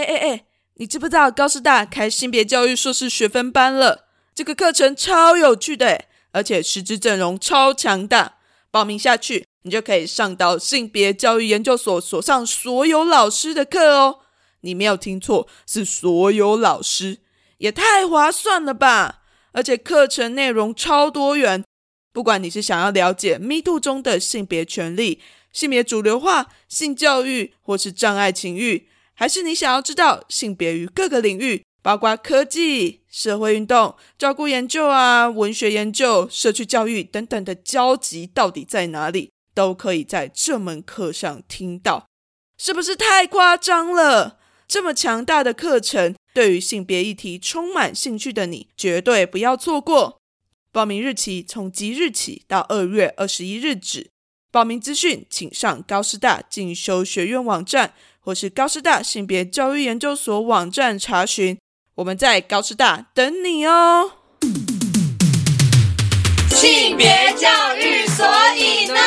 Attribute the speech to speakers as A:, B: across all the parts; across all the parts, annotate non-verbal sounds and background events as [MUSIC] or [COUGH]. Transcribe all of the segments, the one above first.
A: 哎哎哎，你知不知道高师大开性别教育硕士学分班了？这个课程超有趣的，而且师资阵容超强大。报名下去，你就可以上到性别教育研究所所上所有老师的课哦。你没有听错，是所有老师，也太划算了吧！而且课程内容超多元，不管你是想要了解 Me Too 中的性别权利、性别主流化、性教育，或是障碍情欲，还是你想要知道性别于各个领域，包括科技、社会运动、照顾研究啊、文学研究、社区教育等等的交集到底在哪里，都可以在这门课上听到，是不是太夸张了？这么强大的课程，对于性别议题充满兴趣的你，绝对不要错过。报名日期从即日起到二月二十一日止。报名资讯请上高师大进修学院网站，或是高师大性别教育研究所网站查询。我们在高师大等你哦。
B: 性别教育，所以呢？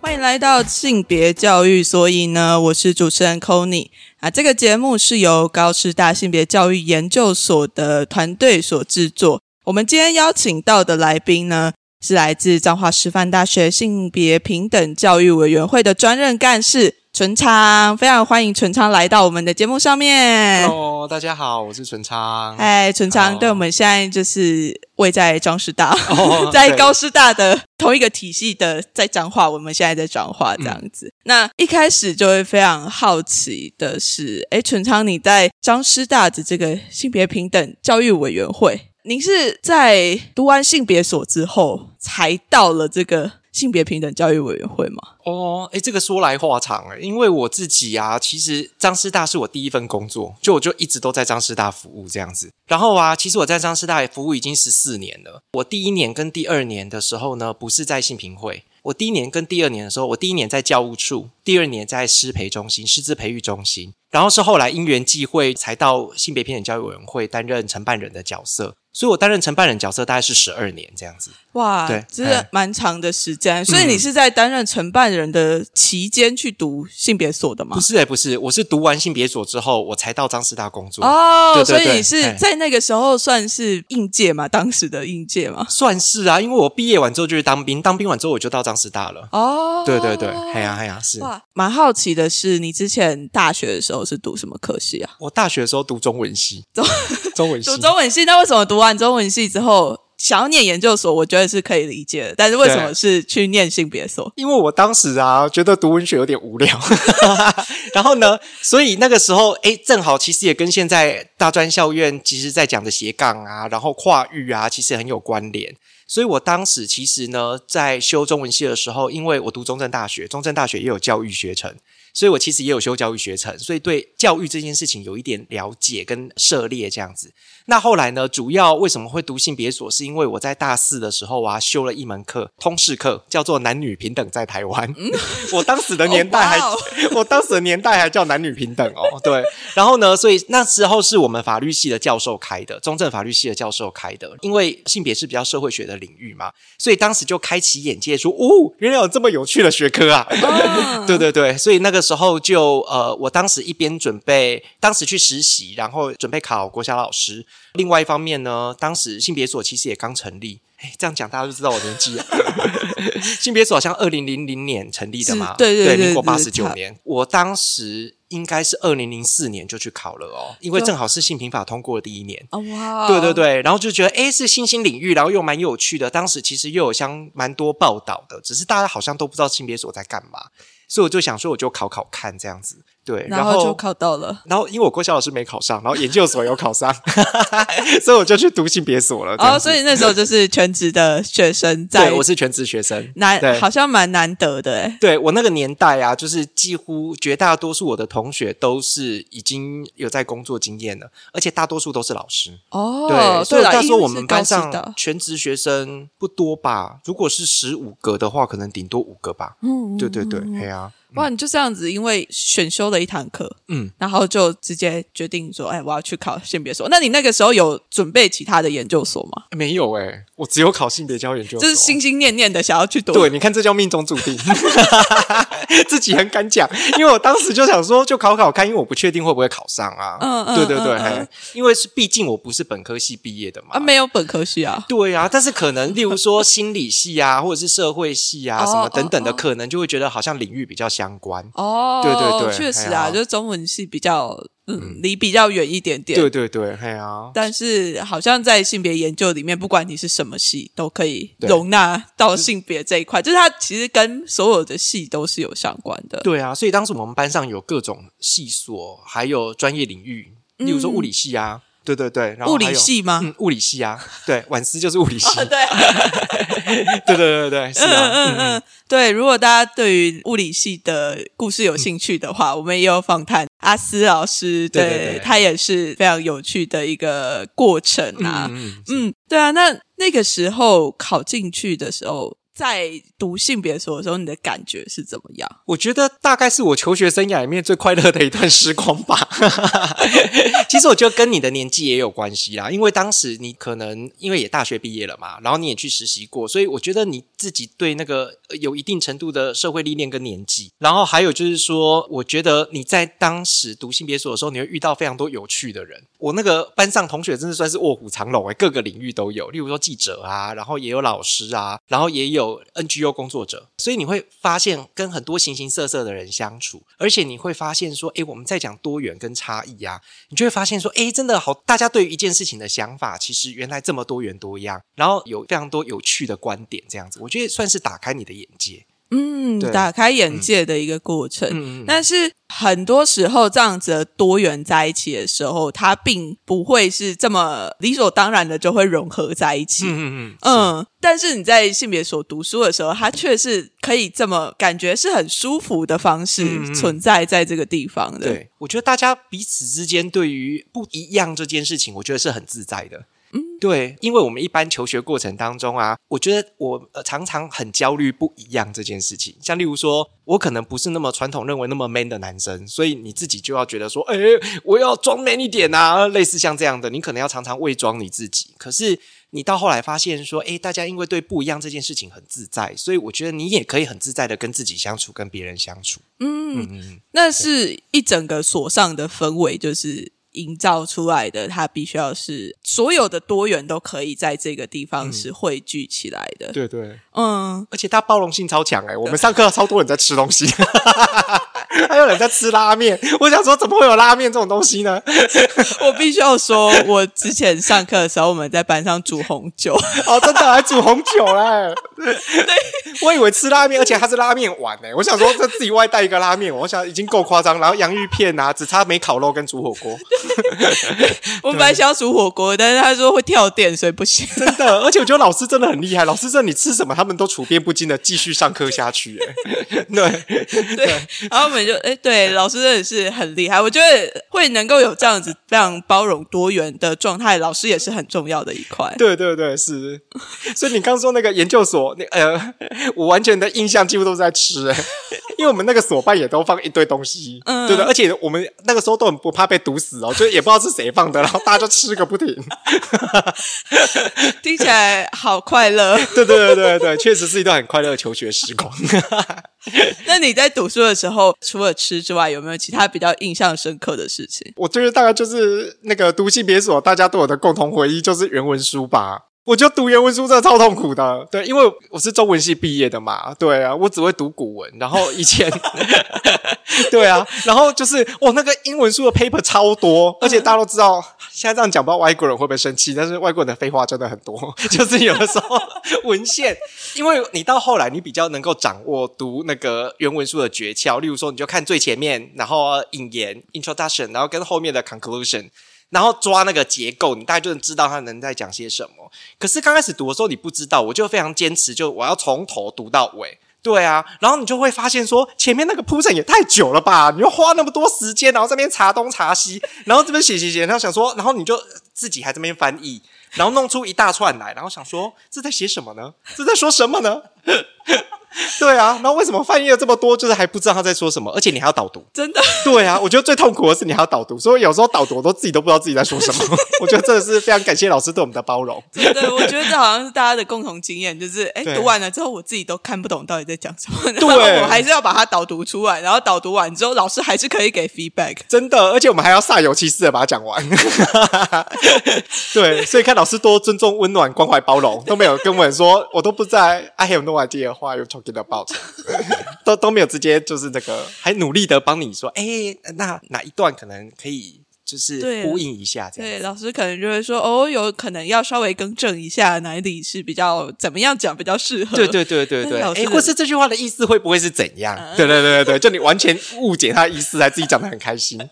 A: 欢迎来到性别教育，所以呢，我是主持人 c o n y 啊。这个节目是由高师大性别教育研究所的团队所制作。我们今天邀请到的来宾呢，是来自彰化师范大学性别平等教育委员会的专任干事。纯昌，非常欢迎纯昌来到我们的节目上面。
C: Hello，大家好，我是纯昌。
A: 哎，纯昌，对我们现在就是位在彰师大，[LAUGHS] 在高师大的同一个体系的，在彰化，我们现在在彰化这样子。那一开始就会非常好奇的是，哎，纯昌，你在彰师大的这个性别平等教育委员会，您是在读完性别所之后才到了这个？性别平等教育委员会吗？
C: 哦，哎，这个说来话长哎，因为我自己啊，其实张师大是我第一份工作，就我就一直都在张师大服务这样子。然后啊，其实我在张师大服务已经十四年了。我第一年跟第二年的时候呢，不是在性平会。我第一年跟第二年的时候，我第一年在教务处，第二年在师培中心、师资培育中心。然后是后来因缘际会，才到性别平等教育委员会担任承办人的角色。所以，我担任承办人角色大概是十二年这样子。
A: 哇，对，这是蛮长的时间。所以，你是在担任承办人的期间去读性别所的吗？
C: 不是，哎，不是，我是读完性别所之后，我才到张师大工作。
A: 哦，所以你是在那个时候算是应届嘛？当时的应届嘛？
C: 算是啊，因为我毕业完之后就去当兵，当兵完之后我就到张师大了。哦，对对对，哎呀哎呀，是。哇，
A: 蛮好奇的是，你之前大学的时候是读什么科系啊？
C: 我大学的时候读中文系，中中文系，[LAUGHS]
A: 读中文系。那为什么读完？完中文系之后，想要念研究所，我觉得是可以理解的。但是为什么是去念性别所？
C: 因为我当时啊，觉得读文学有点无聊。[LAUGHS] 然后呢，所以那个时候，哎，正好其实也跟现在大专校院其实在讲的斜杠啊，然后跨域啊，其实很有关联。所以我当时其实呢，在修中文系的时候，因为我读中正大学，中正大学也有教育学程。所以我其实也有修教育学程，所以对教育这件事情有一点了解跟涉猎这样子。那后来呢，主要为什么会读性别所？是因为我在大四的时候啊，修了一门课，通识课，叫做男女平等在台湾。我当时的年代还，[LAUGHS] 我当时的年代还叫男女平等哦。对，然后呢，所以那时候是我们法律系的教授开的，中正法律系的教授开的，因为性别是比较社会学的领域嘛，所以当时就开启眼界，说哦，原来有这么有趣的学科啊！[LAUGHS] 对对对，所以那个。时候就呃，我当时一边准备，当时去实习，然后准备考国小老师。另外一方面呢，当时性别所其实也刚成立。[LAUGHS] 哎，这样讲大家就知道我年纪了。[LAUGHS] 性别所好像二零零零年成立的嘛，
A: 对对对，
C: 民国八十九年。我当时应该是二零零四年就去考了哦，因为正好是性平法通过的第一年。哇，对对对，然后就觉得哎是新兴领域，然后又蛮有趣的。当时其实又有相蛮多报道的，只是大家好像都不知道性别所在干嘛。所以我就想说，我就考考看这样子，对，
A: 然后就考到了。
C: 然后因为我郭小老师没考上，然后研究所有考上，[LAUGHS] 所以我就去读性别所了。哦，
A: 所以那时候就是全职的学生，在
C: 我是全职学生，
A: 难好像蛮难得的哎。
C: 对我那个年代啊，就是几乎绝大多数我的同学都是已经有在工作经验了，而且大多数都是老师。哦，对，所以那时候我们班上全职学生不多吧？如果是十五个的话，可能顶多五个吧。嗯，对对对，哎呀。
A: 哇，你就这样子，因为选修了一堂课，
C: 嗯，
A: 然后就直接决定说，哎，我要去考性别所。那你那个时候有准备其他的研究所吗？
C: 没有哎、我只有考性别教育研究所，
A: 就是心心念念的想要去读。
C: 对，你看这叫命中注定，[LAUGHS] 自己很敢讲，因为我当时就想说，就考考看，因为我不确定会不会考上啊。
A: 嗯嗯
C: 对对对，
A: 嗯嗯
C: 因为是毕竟我不是本科系毕业的嘛。
A: 啊，没有本科系啊。
C: 对啊，但是可能例如说心理系啊，或者是社会系啊，
A: 哦
C: 什么等等的，可能就会觉得好像领域比较相关。
A: 哦，
C: 对对对
A: 确实啊，就是中文系比较嗯离比较远一点点。
C: 对对对，嘿啊，
A: 但是好像在性别研究里面，不管你是什么系，都可以容纳到性别这一块，就是它其实跟所有的系都是有相关的。
C: 对啊，所以当时我们班上有各种系所，还有专业领域，例如说物理系啊，对对对，然后
A: 物理系吗？
C: 嗯，物理系啊，对，[LAUGHS] 晚思就是物理系，
A: 啊，[LAUGHS] 对，
C: 对对对对，是
A: 嗯
C: 啊，
A: 嗯嗯，对。如果大家对于物理系的故事有兴趣的话，我们也有访谈阿思老师，
C: 对对对
A: 他也是非常有趣的一个过程啊。
C: 嗯嗯
A: 嗯，对啊。那那个时候考进去的时候，在读性别所的时候，你的感觉是怎么样？
C: 我觉得大概是我求学生涯里面最快乐的一段时光吧。[LAUGHS] 其实我觉得跟你的年纪也有关系啦，因为当时你可能因为也大学毕业了嘛，然后你也去实习过，所以我觉得你自己对那个有一定程度的社会历练跟年纪。然后还有就是说，我觉得你在当时读性别所的时候，你会遇到非常多有趣的人。我那个班上同学真的算是卧虎藏龙诶，各个领域都有，例如说记者啊，然后也有老师啊，然后也有 NGO 工作者，所以你会发现跟很多形形色色的人相处，而且你会发现说，诶，我们在讲多元跟差异啊，你就会发现说，诶，真的好，大家对于一件事情的想法，其实原来这么多元多样，然后有非常多有趣的观点，这样子，我觉得算是打开你的眼界。
A: 嗯，打开眼界的一个过程。
C: 嗯嗯
A: 但是很多时候，这样子的多元在一起的时候，它并不会是这么理所当然的就会融合在一起。
C: 嗯嗯嗯，
A: 嗯，但是你在性别所读书的时候，它却是可以这么感觉是很舒服的方式存在在这个地方的。，
C: 对，我觉得大家彼此之间对于不一样这件事情，我觉得是很自在的。嗯，对，因为我们一般求学过程当中啊，我觉得我、呃、常常很焦虑不一样这件事情。像例如说，我可能不是那么传统认为那么 man 的男生，所以你自己就要觉得说，哎，我要装 man 一点啊，类似像这样的，你可能要常常伪装你自己。可是你到后来发现说，哎，大家因为对不一样这件事情很自在，所以我觉得你也可以很自在的跟自己相处，跟别人相处。
A: 嗯，
C: 嗯嗯，
A: 那是一整个所上的氛围，就是营造出来的。它必须要是所有的多元都可以在这个地方是汇聚起来的。
C: 对对。
A: 嗯，
C: 而且它包容性超强哎、我们上课超多人在吃东西，[LAUGHS] 还有人在吃拉面。我想说，怎么会有拉面这种东西呢？[LAUGHS]
A: 我必须要说，我之前上课的时候，我们在班上煮红酒。[LAUGHS]
C: 哦，真的还煮红酒嘞！对，我以为吃拉面，而且它是拉面碗哎、我想说，这自己外带一个拉面，我想已经够夸张。然后洋芋片啊，只差没烤肉跟煮火锅，[LAUGHS]
A: 我们本来想要煮火锅，但是他说会跳电，所以不行。
C: 真的。而且我觉得老师真的很厉害，老师真的你吃什么，他们都处变不惊的继续上课下去、哎，对。[LAUGHS]
A: 对，然后我们就哎，对，老师真的是很厉害。我觉得会能够有这样子非常包容多元的状态，老师也是很重要的一块。
C: 对对对，是。所以你刚说那个研究所，那呃，我完全的印象几乎都是在吃、欸，因为我们那个所办也都放一堆东西，
A: 嗯
C: 对的，而且我们那个时候都很不怕被毒死哦，就也不知道是谁放的，然后大家就吃个不停。[LAUGHS]
A: 听起来好快乐。[LAUGHS]
C: 对对对对对，确实是一段很快乐的求学时光。[LAUGHS]
A: 那你在读书的时候，除了吃之外，有没有其他比较印象深刻的事情？
C: 我觉得大概就是那个读性别所，大家对我的共同回忆就是原文书吧。我觉得读原文书真的超痛苦的，对，因为我是中文系毕业的嘛，对啊，我只会读古文，然后以前，[LAUGHS] 对啊，然后就是我那个英文书的 paper 超多，而且大家都知道，现在这样讲不知道外国人会不会生气，但是外国人的废话真的很多，[LAUGHS] 就是有的时候文献，因为你到后来你比较能够掌握读那个原文书的诀窍，例如说你就看最前面，然后引言 introduction，然后跟后面的 conclusion。然后抓那个结构，你大概就能知道他能在讲些什么。可是刚开始读的时候你不知道，我就非常坚持，就我要从头读到尾。对啊，然后你就会发现说，前面那个铺陈也太久了吧？你要花那么多时间，然后这边查东查西，然后这边写写写，然后想说，然后你就自己还这边翻译，然后弄出一大串来，然后想说这在写什么呢？这在说什么呢？[LAUGHS] 对啊，然后为什么翻译了这么多，就是还不知道他在说什么，而且你还要导读。
A: 真的，
C: 对啊，我觉得最痛苦的是你还要导读，所以有时候导读我都自己都不知道自己在说什么。[LAUGHS] 我觉得真的是非常感谢老师对我们的包容。
A: 真的，我觉得这好像是大家的共同经验，就是哎，读完了之后，我自己都看不懂到底在讲什么，
C: 对
A: 后我还是要把它导读出来，然后导读完之后，老师还是可以给 feedback。
C: 真的，而且我们还要煞有其事的把它讲完。[LAUGHS] 对，所以看老师多尊重、温暖、关怀、包容，都没有跟我们说，我都不在。I have no idea get [LAUGHS] about 都都没有直接就是那个，还努力的帮你说，哎、那哪一段可能可以就是呼应一下这
A: 对，
C: 样对。
A: 老师可能就会说，哦，有可能要稍微更正一下哪里是比较怎么样讲比较适合。
C: 对对对对对，哎，或是这句话的意思会不会是怎样？对对对对对，就你完全误解他的意思，还自己讲的很开心。[LAUGHS]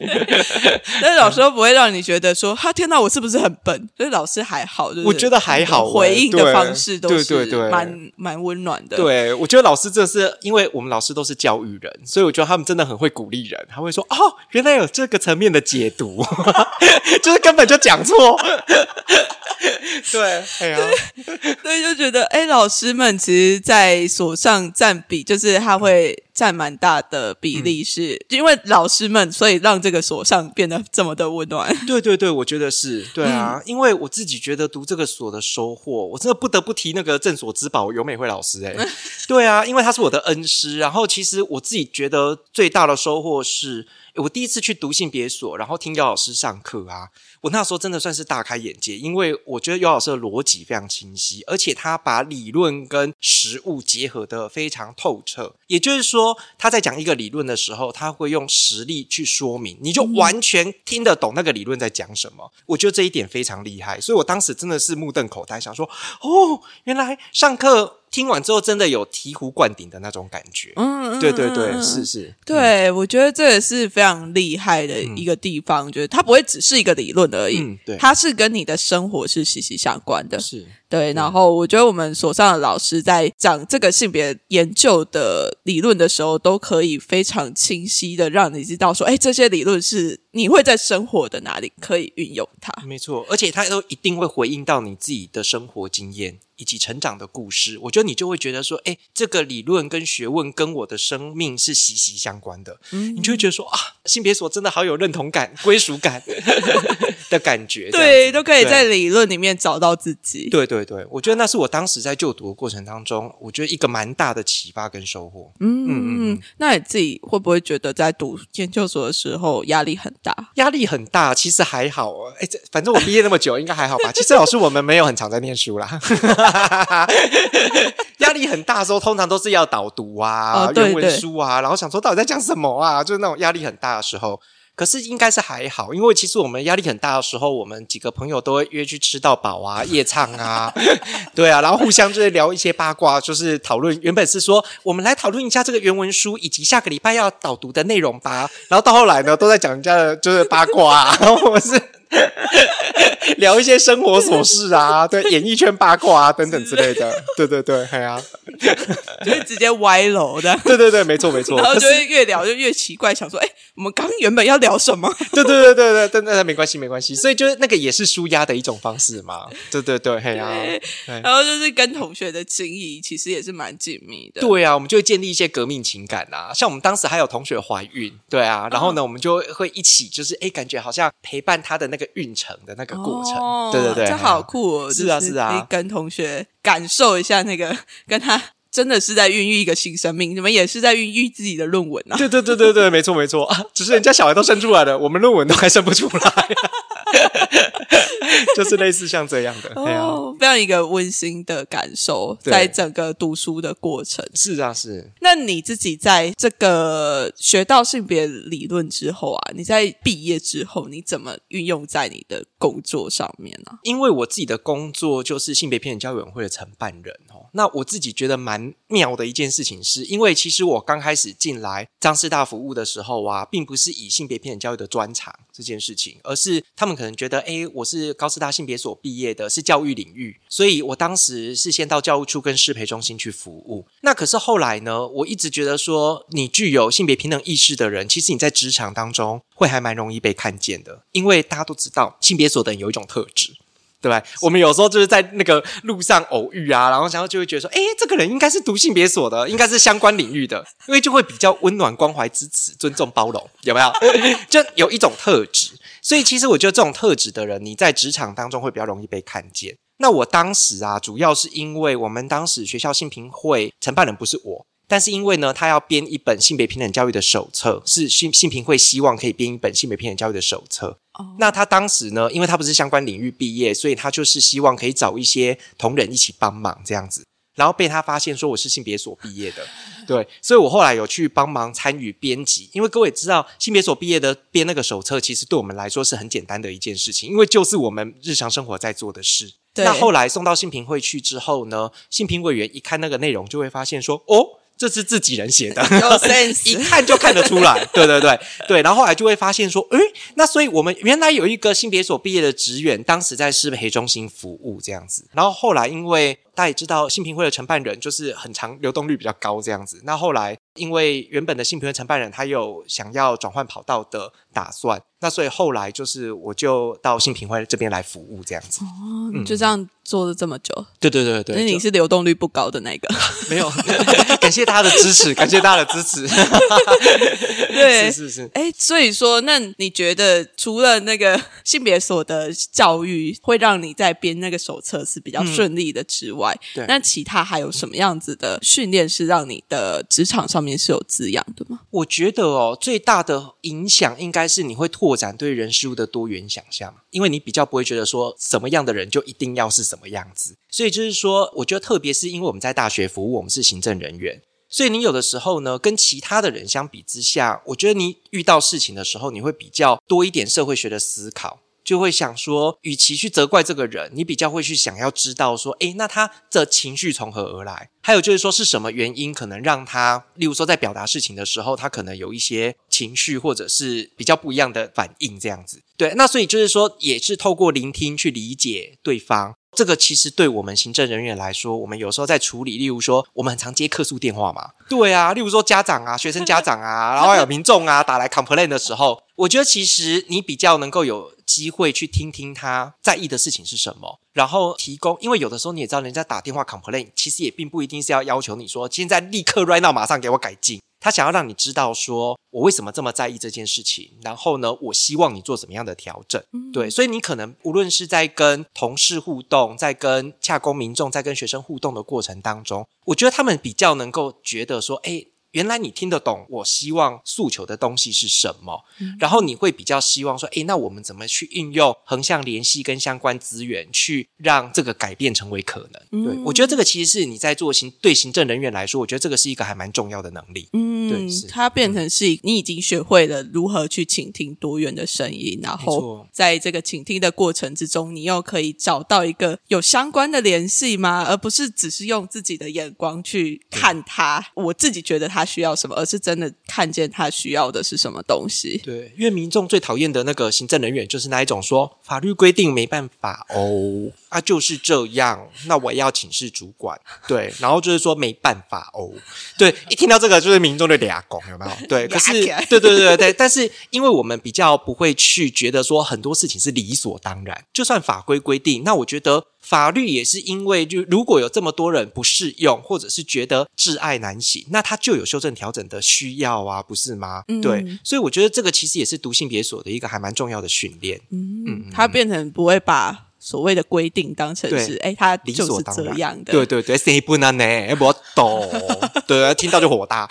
A: 但是老师都不会让你觉得说，他天哪，我是不是很笨？所以老师还好，就是
C: 我觉得还好
A: 回应的方式都
C: 对
A: 是
C: 对对
A: 蛮蛮温暖的。
C: 对，我觉得老师这是因为我们老师都是教育人，所以我觉得他们真的很会鼓励人。他会说：“哦，原来有这个层面的解读，[LAUGHS] 就是根本就讲错。[LAUGHS] ”对，哎呀，[LAUGHS]
A: 对，就觉得哎，老师们其实，在所上占比，就是他会占蛮大的比例是，就因为老师们，所以让这个所上变得这么的温暖。
C: 对对对，我觉得是对啊，因为我自己觉得读这个所的收获，我真的不得不提那个正所之宝尤美惠老师、哎，对啊，因为他是我的恩师，然后其实我自己觉得最大的收获是。我第一次去读性别所，然后听姚老师上课啊，我那时候真的算是大开眼界，因为我觉得尤老师的逻辑非常清晰，而且他把理论跟实物结合的非常透彻。也就是说，他在讲一个理论的时候，他会用实例去说明，你就完全听得懂那个理论在讲什么。我觉得这一点非常厉害，所以我当时真的是目瞪口呆，想说：哦，原来上课听完之后真的有醍醐灌顶的那种感觉。
A: 嗯，
C: 对对对，
A: 嗯
C: 是是，
A: 对，我觉得这也是非常厉害的一个地方，就是它不会只是一个理论而已，
C: 嗯对
A: 它是跟你的生活是息息相关的。
C: 是。
A: 对，然后我觉得我们所上的老师在讲这个性别研究的理论的时候，都可以非常清晰的让你知道说，哎，这些理论是你会在生活的哪里可以运用它。
C: 没错，而且它都一定会回应到你自己的生活经验以及成长的故事。我觉得你就会觉得说，哎，这个理论跟学问跟我的生命是息息相关的。嗯你就会觉得说啊，性别所真的好有认同感、归属感 [LAUGHS] 的感觉。
A: 对，都可以在理论里面找到自己。
C: 对对对，我觉得那是我当时在就读的过程当中，我觉得一个蛮大的启发跟收获。
A: 嗯嗯嗯，那你自己会不会觉得在读研究所的时候压力很大？
C: 压力很大，其实还好哦。哎，这反正我毕业那么久，应该还好吧？其实老师我们没有很常在念书啦。[LAUGHS] 压力很大的时候，通常都是要导读啊、原
A: 哦对对
C: 文书啊，然后想说到底在讲什么啊，就是那种压力很大的时候。可是应该是还好，因为其实我们压力很大的时候，我们几个朋友都会约去吃到饱啊、[LAUGHS] 夜唱啊，对啊，然后互相就是聊一些八卦，就是讨论。原本是说我们来讨论一下这个原文书以及下个礼拜要导读的内容吧，然后到后来呢，都在讲人家的就是八卦、啊，然后我们是 [LAUGHS] 聊一些生活琐事啊，[LAUGHS] 对，演艺圈八卦啊等等之类的，对 [LAUGHS] 对对，哎呀、
A: 就会直接歪楼的。
C: 对对对，没错没错，
A: 然后就会越聊就越奇怪，想说，哎，我们刚原本要聊什么？
C: 对对对对对，没关系没关系，所以就是那个也是舒压的一种方式嘛。对对对，嘿呀、
A: 对
C: 对
A: 然后就是跟同学的情谊其实也是蛮紧密的。
C: 对啊，我们就会建立一些革命情感啊。像我们当时还有同学怀孕，对啊，然后呢，我们就会一起，就是哎，感觉好像陪伴他的那个孕程的那个过程。
A: 哦
C: 对对对，
A: 这好酷哦！
C: 是啊
A: 是
C: 啊
A: 可以跟同学感受一下那个跟他真的是在孕育一个新生命，你们也是在孕育自己的论文啊。
C: 对对对对对，没错没错啊，只是人家小孩都生出来了，我们论文都还生不出来，[LAUGHS] [LAUGHS] 就是类似像这样的。
A: 哦，非常一个温馨的感受，在整个读书的过程。
C: 是啊是。
A: 那你自己在这个学到性别理论之后啊，你在毕业之后，你怎么运用在你的工作上面呢、
C: 因为我自己的工作就是性别平等教育委员会的承办人哦，那我自己觉得蛮妙的一件事情是，因为其实我刚开始进来张师大服务的时候啊，并不是以性别平等教育的专长这件事情，而是他们可能觉得，诶，我是高师大性别所毕业的，是教育领域，所以我当时是先到教务处跟适培中心去服务。那可是后来呢，我一直觉得说，你具有性别平等意识的人，其实你在职场当中会还蛮容易被看见的，因为大家都知道性别所的人有一种特质。对吧？我们有时候就是在那个路上偶遇啊，然后然后就会觉得说，哎，这个人应该是读性别所的，应该是相关领域的，[LAUGHS] 因为就会比较温暖、关怀、支持、尊重、包容，有没有？就有一种特质。所以其实我觉得这种特质的人，你在职场当中会比较容易被看见。那我当时啊，主要是因为我们当时学校性平会承办人不是我。但是因为呢，他要编一本性别平等教育的手册，是性性平会希望可以编一本性别平等教育的手册。哦，那他当时呢，因为他不是相关领域毕业，所以他就是希望可以找一些同仁一起帮忙这样子。然后被他发现说我是性别所毕业的，[LAUGHS] 对，所以我后来有去帮忙参与编辑。因为各位知道，性别所毕业的编那个手册，其实对我们来说是很简单的一件事情，因为就是我们日常生活在做的事。那后来送到性评会去之后呢，性评委员一看那个内容，就会发现说，哦。这是自己人写的，[LAUGHS] [LAUGHS] 一看就看得出来。[LAUGHS] 对对对对，然后后来就会发现说，诶，那所以我们原来有一个性别所毕业的职员，当时在适培中心服务这样子。然后后来因为大家也知道，性平会的承办人就是很长流动率比较高这样子。那后来因为原本的性平会承办人他有想要转换跑道的打算。那所以后来就是我就到性平会这边来服务这样子
A: 哦，就这样做了这么久，
C: 对对对对，
A: 那你是流动率不高的那个，[LAUGHS]
C: 没有，感谢大家的支持，感谢大家的支持，[LAUGHS]
A: 对，
C: 是是是，
A: 哎，所以说，那你觉得除了那个性别所的教育会让你在编那个手册是比较顺利的之外，
C: 对，
A: 那其他还有什么样子的训练是让你的职场上面是有滋养的吗？
C: 我觉得哦，最大的影响应该是你会拓。拓展对人事物的多元想象，因为你比较不会觉得说什么样的人就一定要是什么样子，所以就是说，我觉得特别是因为我们在大学服务，我们是行政人员，所以你有的时候呢，跟其他的人相比之下，我觉得你遇到事情的时候，你会比较多一点社会学的思考。就会想说，与其去责怪这个人，你比较会去想要知道说，诶，那他的情绪从何而来？还有就是说，是什么原因可能让他，例如说在表达事情的时候，他可能有一些情绪或者是比较不一样的反应，这样子。对，那所以就是说，也是透过聆听去理解对方。这个其实对我们行政人员来说，我们有时候在处理，例如说，我们很常接客诉电话嘛。对啊，例如说家长啊、学生家长啊，然后还有民众啊打来 complain 的时候，我觉得其实你比较能够有机会去听听他在意的事情是什么，然后提供。因为有的时候你也知道，人家打电话 complain，其实也并不一定是要要求你说现在立刻 right now 马上给我改进。他想要让你知道，说我为什么这么在意这件事情，然后呢，我希望你做什么样的调整，对，所以你可能无论是在跟同事互动，在跟洽公民众，在跟学生互动的过程当中，我觉得他们比较能够觉得说，哎。原来你听得懂我希望诉求的东西是什么，然后你会比较希望说，诶，那我们怎么去运用横向联系跟相关资源，去让这个改变成为可能？对我觉得这个其实是你在做行对行政人员来说，我觉得这个是一个还蛮重要的能力。嗯，对，
A: 它变成是你已经学会了如何去倾听多元的声音，然后在这个倾听的过程之中，你又可以找到一个有相关的联系吗？而不是只是用自己的眼光去看它。我自己觉得它。需要什么，而是真的看见他需要的是什么东西。
C: 对，因为民众最讨厌的那个行政人员，就是那一种说法律规定没办法哦，啊就是这样，那我要请示主管。对，然后就是说没办法哦。对，一听到这个就是民众的俩拱，有没有？对，[LAUGHS] 可是对对对对对，但是因为我们比较不会去觉得说很多事情是理所当然，就算法规规定，那我觉得。法律也是因为，就如果有这么多人不适用，或者是觉得挚爱难行，那他就有修正调整的需要啊，不是吗？对，所以我觉得这个其实也是读性别所的一个还蛮重要的训练。
A: 嗯，他变成不会把。所谓的规定当成是，哎，他就是这样的。
C: 对对对，谁不能呢？我懂，对，听到就火大。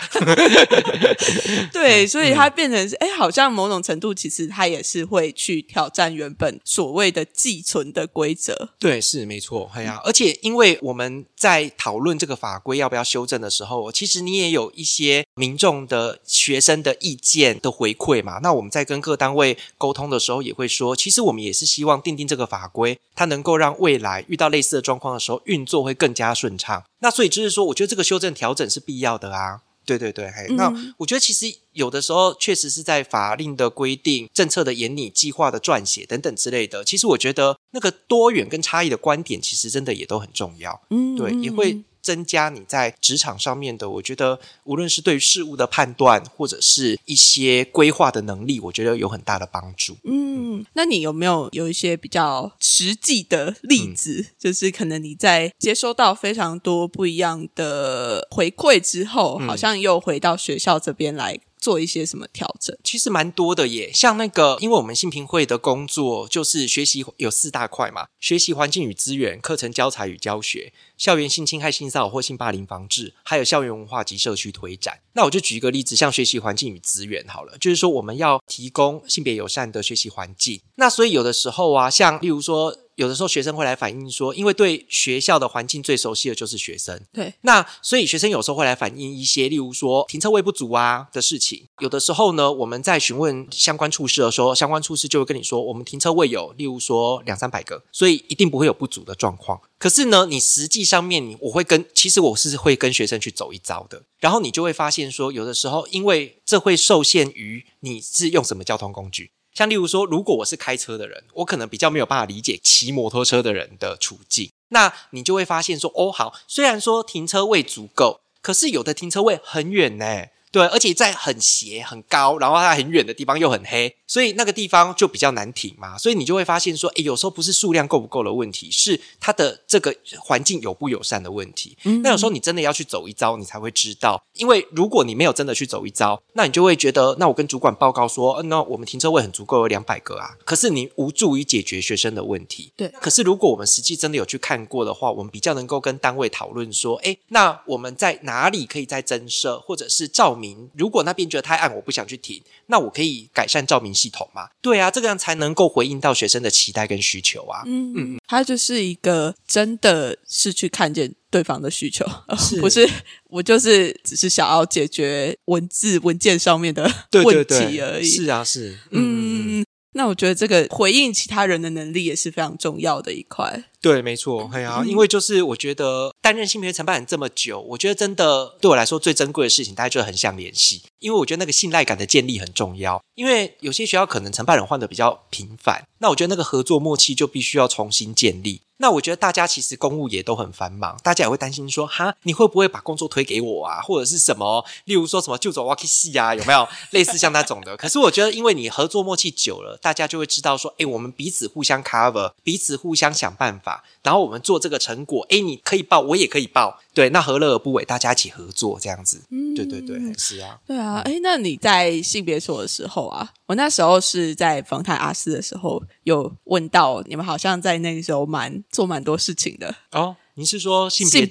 C: [LAUGHS] [LAUGHS]
A: 对，所以他变成是，哎，好像某种程度，其实他也是会去挑战原本所谓的寄存的规则。
C: 对，是没错，哎呀，而且因为我们在讨论这个法规要不要修正的时候，其实你也有一些民众的学生的意见的回馈嘛。那我们在跟各单位沟通的时候，也会说，其实我们也是希望定定这个法规。它能够让未来遇到类似的状况的时候运作会更加顺畅。那所以就是说，我觉得这个修正调整是必要的啊。对对对，嘿，那我觉得其实有的时候确实是在法令的规定、政策的严拟、计划的撰写等等之类的。其实我觉得那个多元跟差异的观点，其实真的也都很重要。嗯，对，也会。增加你在职场上面的，我觉得无论是对于事物的判断，或者是一些规划的能力，我觉得有很大的帮助。
A: 嗯，那你有没有有一些比较实际的例子？就是可能你在接收到非常多不一样的回馈之后，好像又回到学校这边来。做一些什么调整？
C: 其实蛮多的耶，像那个，因为我们信评会的工作就是学习有四大块嘛：学习环境与资源、课程教材与教学、校园性侵害、性骚扰或性霸凌防治，还有校园文化及社区推展。那我就举一个例子，像学习环境与资源好了，就是说我们要提供性别友善的学习环境。那所以有的时候啊，像例如说。有的时候学生会来反映说，因为对学校的环境最熟悉的就是学生，
A: 对，
C: 那所以学生有时候会来反映一些，例如说停车位不足啊的事情。有的时候呢，我们在询问相关处室的时候，相关处室就会跟你说，我们停车位有，例如说两三百个，所以一定不会有不足的状况。可是呢，你实际上面你我会跟，其实我是会跟学生去走一遭的，然后你就会发现说，有的时候因为这会受限于你是用什么交通工具。像例如说，如果我是开车的人，我可能比较没有办法理解骑摩托车的人的处境。那你就会发现说，哦，好，虽然说停车位足够，可是有的停车位很远呢。对，而且在很斜、很高，然后它很远的地方又很黑，所以那个地方就比较难停嘛。所以你就会发现说，诶，有时候不是数量够不够的问题，是它的这个环境友不友善的问题。那有时候你真的要去走一遭，你才会知道。因为如果你没有真的去走一遭，那你就会觉得，那我跟主管报告说，嗯那我们停车位很足够，有两百个啊。可是你无助于解决学生的问题。
A: 对。
C: 可是如果我们实际真的有去看过的话，我们比较能够跟单位讨论说，诶，那我们在哪里可以再增设，或者是照明？如果那边觉得太暗，我不想去停，那我可以改善照明系统吗？对啊，这个样才能够回应到学生的期待跟需求啊。
A: 嗯嗯，他就是一个真的是去看见对方的需求，[LAUGHS] 不是我就是只是想要解决文字文件上面的问题而已。
C: 是啊，是嗯。
A: 那我觉得这个回应其他人的能力也是非常重要的一块。
C: 对，没错，哎呀，因为就是我觉得担任性别承办人这么久，我觉得真的对我来说最珍贵的事情，大家就很想联系，因为我觉得那个信赖感的建立很重要。因为有些学校可能承办人换的比较频繁，那我觉得那个合作默契就必须要重新建立。那我觉得大家其实公务也都很繁忙，大家也会担心说，哈，你会不会把工作推给我啊，或者是什么，例如说什么就走 walkie 戏啊，有没有类似像那种的？可是我觉得，因为你合作默契久了，大家就会知道说，哎，我们彼此互相 cover，彼此互相想办法。然后我们做这个成果，哎，你可以报，我也可以报，对，那何乐而不为？大家一起合作这样子，嗯，对对对，是啊，
A: 对啊，哎，那你在性别所的时候啊，我那时候是在访谈阿斯的时候，有问到你们好像在那个时候蛮做蛮多事情的
C: 哦。你是说性别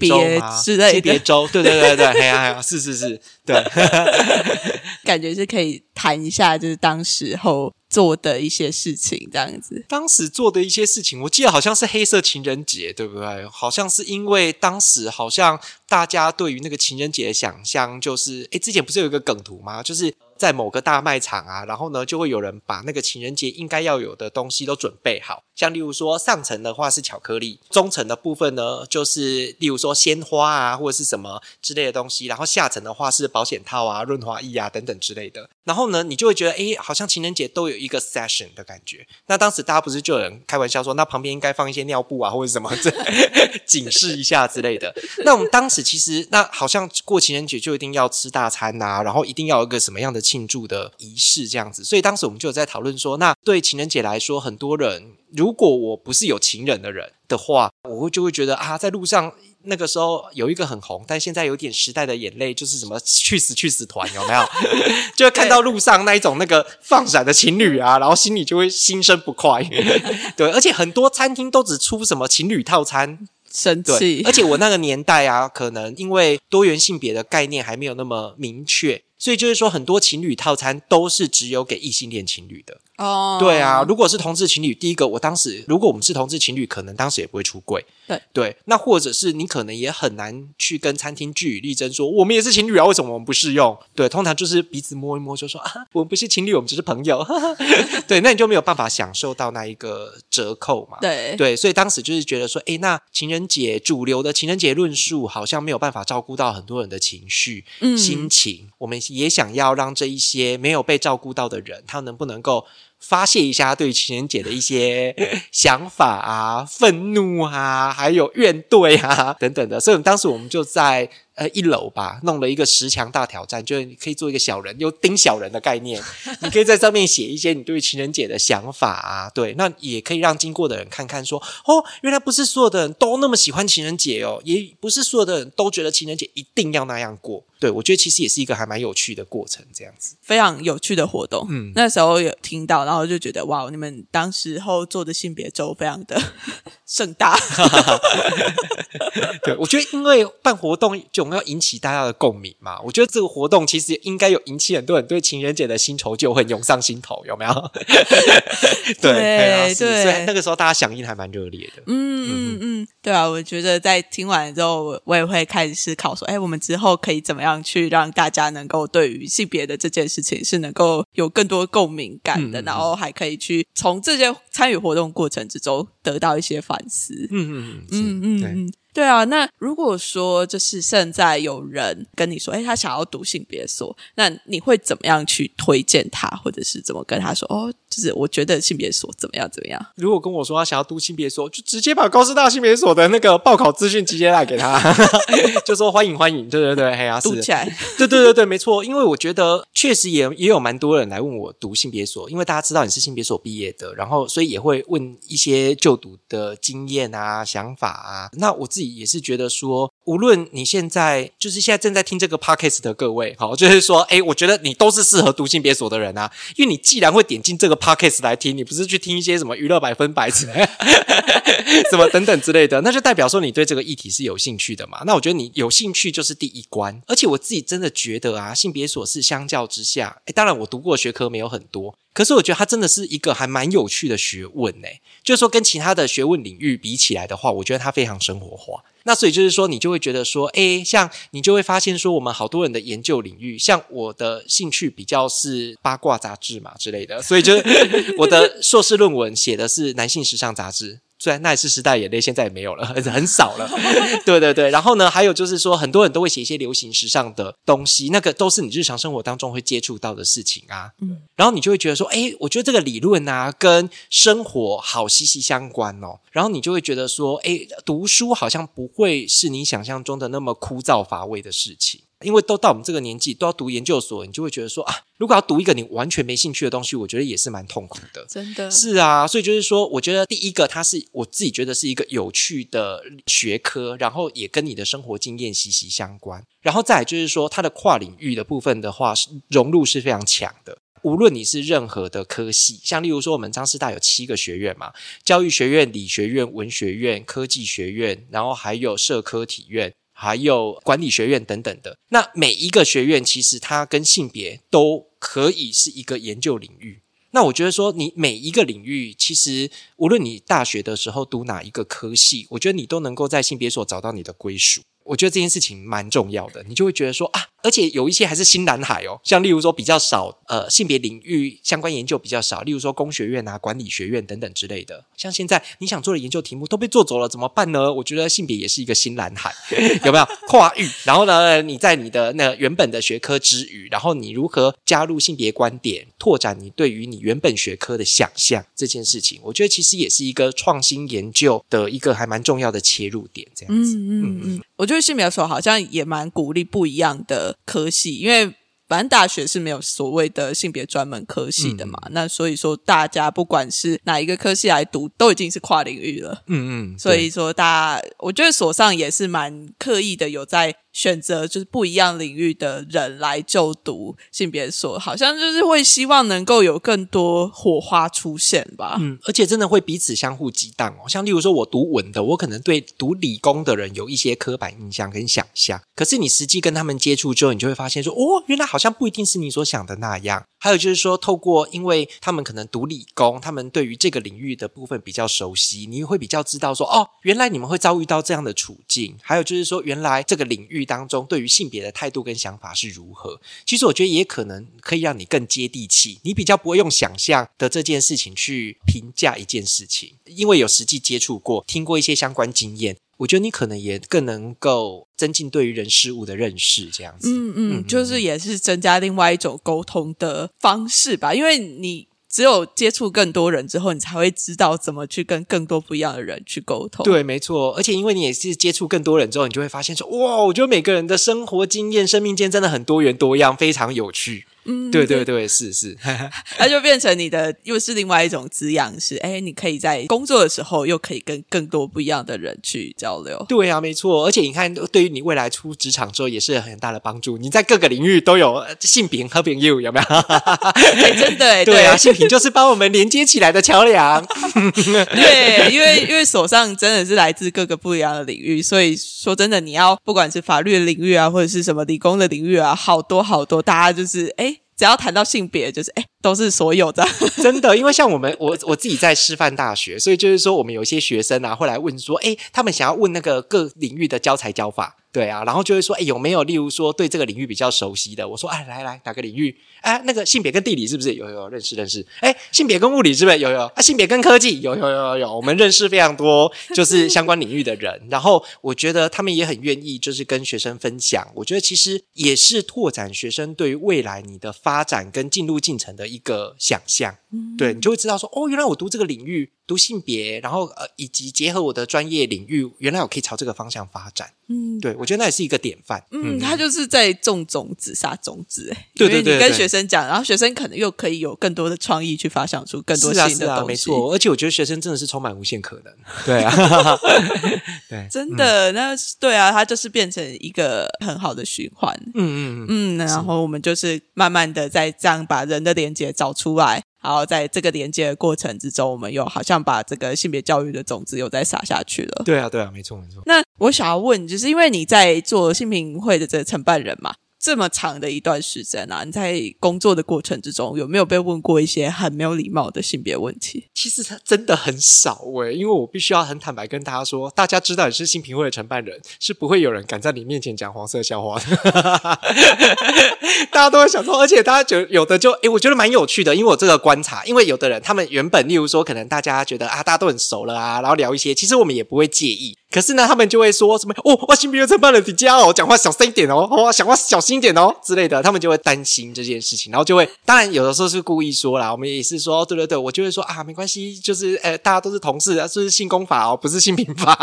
A: 之类的？性
C: 别周，对对对对，哎呀 [LAUGHS] 哎呀，是是是，对，[LAUGHS] [LAUGHS]
A: 感觉是可以谈一下，就是当时候做的一些事情，这样子。
C: 当时做的一些事情，我记得好像是黑色情人节，对不对？好像是因为当时好像大家对于那个情人节的想象，就是诶，之前不是有一个梗图吗？就是。在某个大卖场啊，然后呢，就会有人把那个情人节应该要有的东西都准备好，像例如说上层的话是巧克力，中层的部分呢就是例如说鲜花啊或者是什么之类的东西，然后下层的话是保险套啊、润滑液啊等等之类的。然后呢，你就会觉得哎，好像情人节都有一个 session 的感觉。那当时大家不是就有人开玩笑说，那旁边应该放一些尿布啊或者什么 [LAUGHS] 这警示一下之类的。那我们当时其实那好像过情人节就一定要吃大餐呐，然后一定要有一个什么样的。庆祝的仪式这样子，所以当时我们就有在讨论说，那对情人节来说，很多人如果我不是有情人的人的话，我会就会觉得啊，在路上那个时候有一个很红，但现在有点时代的眼泪，就是什么去死去死团有没有？[LAUGHS] 就会看到路上那一种那个放闪的情侣啊，然后心里就会心生不快。[LAUGHS] 对，而且很多餐厅都只出什么情侣套餐，
A: 生气。
C: 而且我那个年代啊，可能因为多元性别的概念还没有那么明确。所以就是说，很多情侣套餐都是只有给异性恋情侣的。哦，对啊，如果是同志情侣，第一个，我当时如果我们是同志情侣，可能当时也不会出柜。
A: 对
C: 对，那或者是你可能也很难去跟餐厅据理力争，说我们也是情侣啊，为什么我们不适用？对，通常就是彼此摸一摸，就说啊，我们不是情侣，我们只是朋友。[LAUGHS] 对，那你就没有办法享受到那一个折扣嘛？
A: 对
C: 对，所以当时就是觉得说，哎，那情人节主流的情人节论述好像没有办法照顾到很多人的情绪、嗯心情，我们也想要让这一些没有被照顾到的人，他能不能够？发泄一下对情人节的一些 [LAUGHS] 想法啊、愤怒啊，还有怨怼啊等等的。所以当时我们就在。呃，一楼吧，弄了一个十强大挑战，就是你可以做一个小人，有盯小人的概念，你可以在上面写一些你对情人节的想法啊，对，那也可以让经过的人看看，说哦，原来不是所有的人都那么喜欢情人节哦，也不是所有的人都觉得情人节一定要那样过。对，我觉得其实也是一个还蛮有趣的过程，这样子
A: 非常有趣的活动。嗯，那时候有听到，然后就觉得哇，你们当时候做的性别周非常的 [LAUGHS] 盛大。[LAUGHS]
C: 对，我觉得因为办活动总要引起大家的共鸣嘛，我觉得这个活动其实应该有引起很多人对情人节的新仇旧恨涌上心头，有没有？对 [LAUGHS] 对，所以那个时候大家响应还蛮热烈的。
A: 嗯嗯嗯，对啊，我觉得在听完之后，我也会开始思考说，哎，我们之后可以怎么样？去让大家能够对于性别的这件事情是能够有更多共鸣感的，然后还可以去从这些参与活动过程之中得到一些反思。嗯嗯嗯嗯嗯。对啊，那如果说就是现在有人跟你说，哎，他想要读性别所，那你会怎么样去推荐他，或者是怎么跟他说？哦，就是我觉得性别所怎么样怎么样？
C: 如果跟我说他想要读性别所，就直接把高师大性别所的那个报考资讯直接来给他，[LAUGHS] 就说欢迎欢迎，对对对，嘿呀，
A: 读起来，
C: 对对对对，没错，因为我觉得确实也也有蛮多人来问我读性别所，因为大家知道你是性别所毕业的，然后所以也会问一些就读的经验啊、想法啊，那我自己。也是觉得说，无论你现在就是现在正在听这个 podcast 的各位，好，就是说，哎，我觉得你都是适合读性别所的人啊，因为你既然会点进这个 podcast 来听，你不是去听一些什么娱乐百分百之类，[LAUGHS] 什么等等之类的，那就代表说你对这个议题是有兴趣的嘛？那我觉得你有兴趣就是第一关，而且我自己真的觉得啊，性别所是相较之下，哎，当然我读过的学科没有很多。可是我觉得它真的是一个还蛮有趣的学问呢，就是说跟其他的学问领域比起来的话，我觉得它非常生活化。那所以就是说，你就会觉得说，哎，像你就会发现说，我们好多人的研究领域，像我的兴趣比较是八卦杂志嘛之类的，所以就 [LAUGHS] 我的硕士论文写的是男性时尚杂志。虽然那也是时代眼泪，现在也没有了，[LAUGHS] 很少了。对对对，然后呢，还有就是说，很多人都会写一些流行时尚的东西，那个都是你日常生活当中会接触到的事情啊。嗯，然后你就会觉得说，哎，我觉得这个理论啊，跟生活好息息相关哦。然后你就会觉得说，哎，读书好像不会是你想象中的那么枯燥乏味的事情。因为都到我们这个年纪，都要读研究所，你就会觉得说啊，如果要读一个你完全没兴趣的东西，我觉得也是蛮痛苦的。
A: 真的
C: 是啊，所以就是说，我觉得第一个，它是我自己觉得是一个有趣的学科，然后也跟你的生活经验息息相关。然后再就是说，它的跨领域的部分的话，是融入是非常强的。无论你是任何的科系，像例如说，我们张师大有七个学院嘛，教育学院、理学院、文学院、科技学院，然后还有社科体院。还有管理学院等等的，那每一个学院其实它跟性别都可以是一个研究领域。那我觉得说，你每一个领域，其实无论你大学的时候读哪一个科系，我觉得你都能够在性别所找到你的归属。我觉得这件事情蛮重要的，你就会觉得说啊，而且有一些还是新蓝海哦，像例如说比较少呃性别领域相关研究比较少，例如说工学院啊、管理学院等等之类的。像现在你想做的研究题目都被做走了，怎么办呢？我觉得性别也是一个新蓝海，[LAUGHS] 有没有跨域？然后呢，你在你的那原本的学科之余，然后你如何加入性别观点，拓展你对于你原本学科的想象这件事情，我觉得其实也是一个创新研究的一个还蛮重要的切入点。这样子，嗯
A: 嗯嗯。我觉得性别所好像也蛮鼓励不一样的科系，因为反正大学是没有所谓的性别专门科系的嘛。那所以说，大家不管是哪一个科系来读，都已经是跨领域了。嗯嗯，所以说大家，我觉得所上也是蛮刻意的，有在。选择就是不一样领域的人来就读性别所，好像就是会希望能够有更多火花出现吧。
C: 嗯，而且真的会彼此相互激荡哦。像例如说，我读文的，我可能对读理工的人有一些刻板印象跟想象，可是你实际跟他们接触之后，你就会发现说，哦，原来好像不一定是你所想的那样。还有就是说，透过因为他们可能读理工，他们对于这个领域的部分比较熟悉，你会比较知道说，哦，原来你们会遭遇到这样的处境。还有就是说，原来这个领域。当中对于性别的态度跟想法是如何？其实我觉得也可能可以让你更接地气，你比较不会用想象的这件事情去评价一件事情，因为有实际接触过，听过一些相关经验，我觉得你可能也更能够增进对于人事物的认识，这样子。
A: 嗯嗯，就是也是增加另外一种沟通的方式吧，因为你。只有接触更多人之后，你才会知道怎么去跟更多不一样的人去沟通。
C: 对，没错。而且因为你也是接触更多人之后，你就会发现说，哇，我觉得每个人的生活经验、生命经验真的很多元多样，非常有趣。
A: 嗯，
C: 对对对，是是，[LAUGHS]
A: 那就变成你的又是另外一种滋养，是哎，你可以在工作的时候又可以跟更多不一样的人去交流。
C: 对啊，没错。而且你看，对于你未来出职场之后也是很大的帮助。你在各个领域都有性平和平 you 有没有？[LAUGHS]
A: 哎，真的，[LAUGHS]
C: 对啊，性平就是帮我们连接起来的桥梁。
A: 对，因为因为手上真的是来自各个不一样的领域，所以说真的，你要不管是法律的领域啊，或者是什么理工的领域啊，好多好多，大家就是哎。只要谈到性别，就是哎，都是所有的，[LAUGHS]
C: 真的。因为像我们，[LAUGHS] 我我自己在师范大学，所以就是说，我们有一些学生啊，会来问说，哎，他们想要问那个各领域的教材教法。对啊，然后就会说，哎，有没有例如说对这个领域比较熟悉的？我说，哎，来来，哪个领域？哎，那个性别跟地理是不是有有认识认识？哎，性别跟物理是不是有有？啊，性别跟科技有有有有，我们认识非常多，就是相关领域的人。然后我觉得他们也很愿意，就是跟学生分享。我觉得其实也是拓展学生对于未来你的发展跟进入进程的一个想象。对你就会知道说，哦，原来我读这个领域，读性别，然后呃，以及结合我的专业领域，原来我可以朝这个方向发展。嗯，对，我觉得那也是一个典范。
A: 嗯，他就是在种种子、撒种子。哎，
C: 对对对，
A: 你跟学生讲，然后学生可能又可以有更多的创意去发想出更多新的东西。
C: 没错，而且我觉得学生真的是充满无限可能。对啊，[LAUGHS] 对，[LAUGHS]
A: 真的，那对啊，他就是变成一个很好的循环。
C: 嗯嗯
A: 嗯，然后我们就是慢慢的在这样把人的连接找出来。然后在这个连接的过程之中，我们又好像把这个性别教育的种子又再撒下去了。
C: 对啊，对啊，没错，没错。
A: 那我想要问，就是因为你在做性平会的这个承办人嘛？这么长的一段时间啊，你在工作的过程之中有没有被问过一些很没有礼貌的性别问题？
C: 其实他真的很少诶，因为我必须要很坦白跟大家说，大家知道你是性平会的承办人，是不会有人敢在你面前讲黄色笑话的。[LAUGHS] 大家都会想说，而且大家觉得有的就诶，我觉得蛮有趣的，因为我这个观察，因为有的人他们原本例如说，可能大家觉得啊，大家都很熟了啊，然后聊一些，其实我们也不会介意。可是呢，他们就会说什么哦，我新朋友在办人，你家哦，讲话小声一点哦，哦，讲话小心一点哦之类的，他们就会担心这件事情，然后就会，当然有的时候是故意说啦，我们也是说，对对对，我就会说啊，没关系，就是呃，大家都是同事啊，是性功法哦，不是性平法。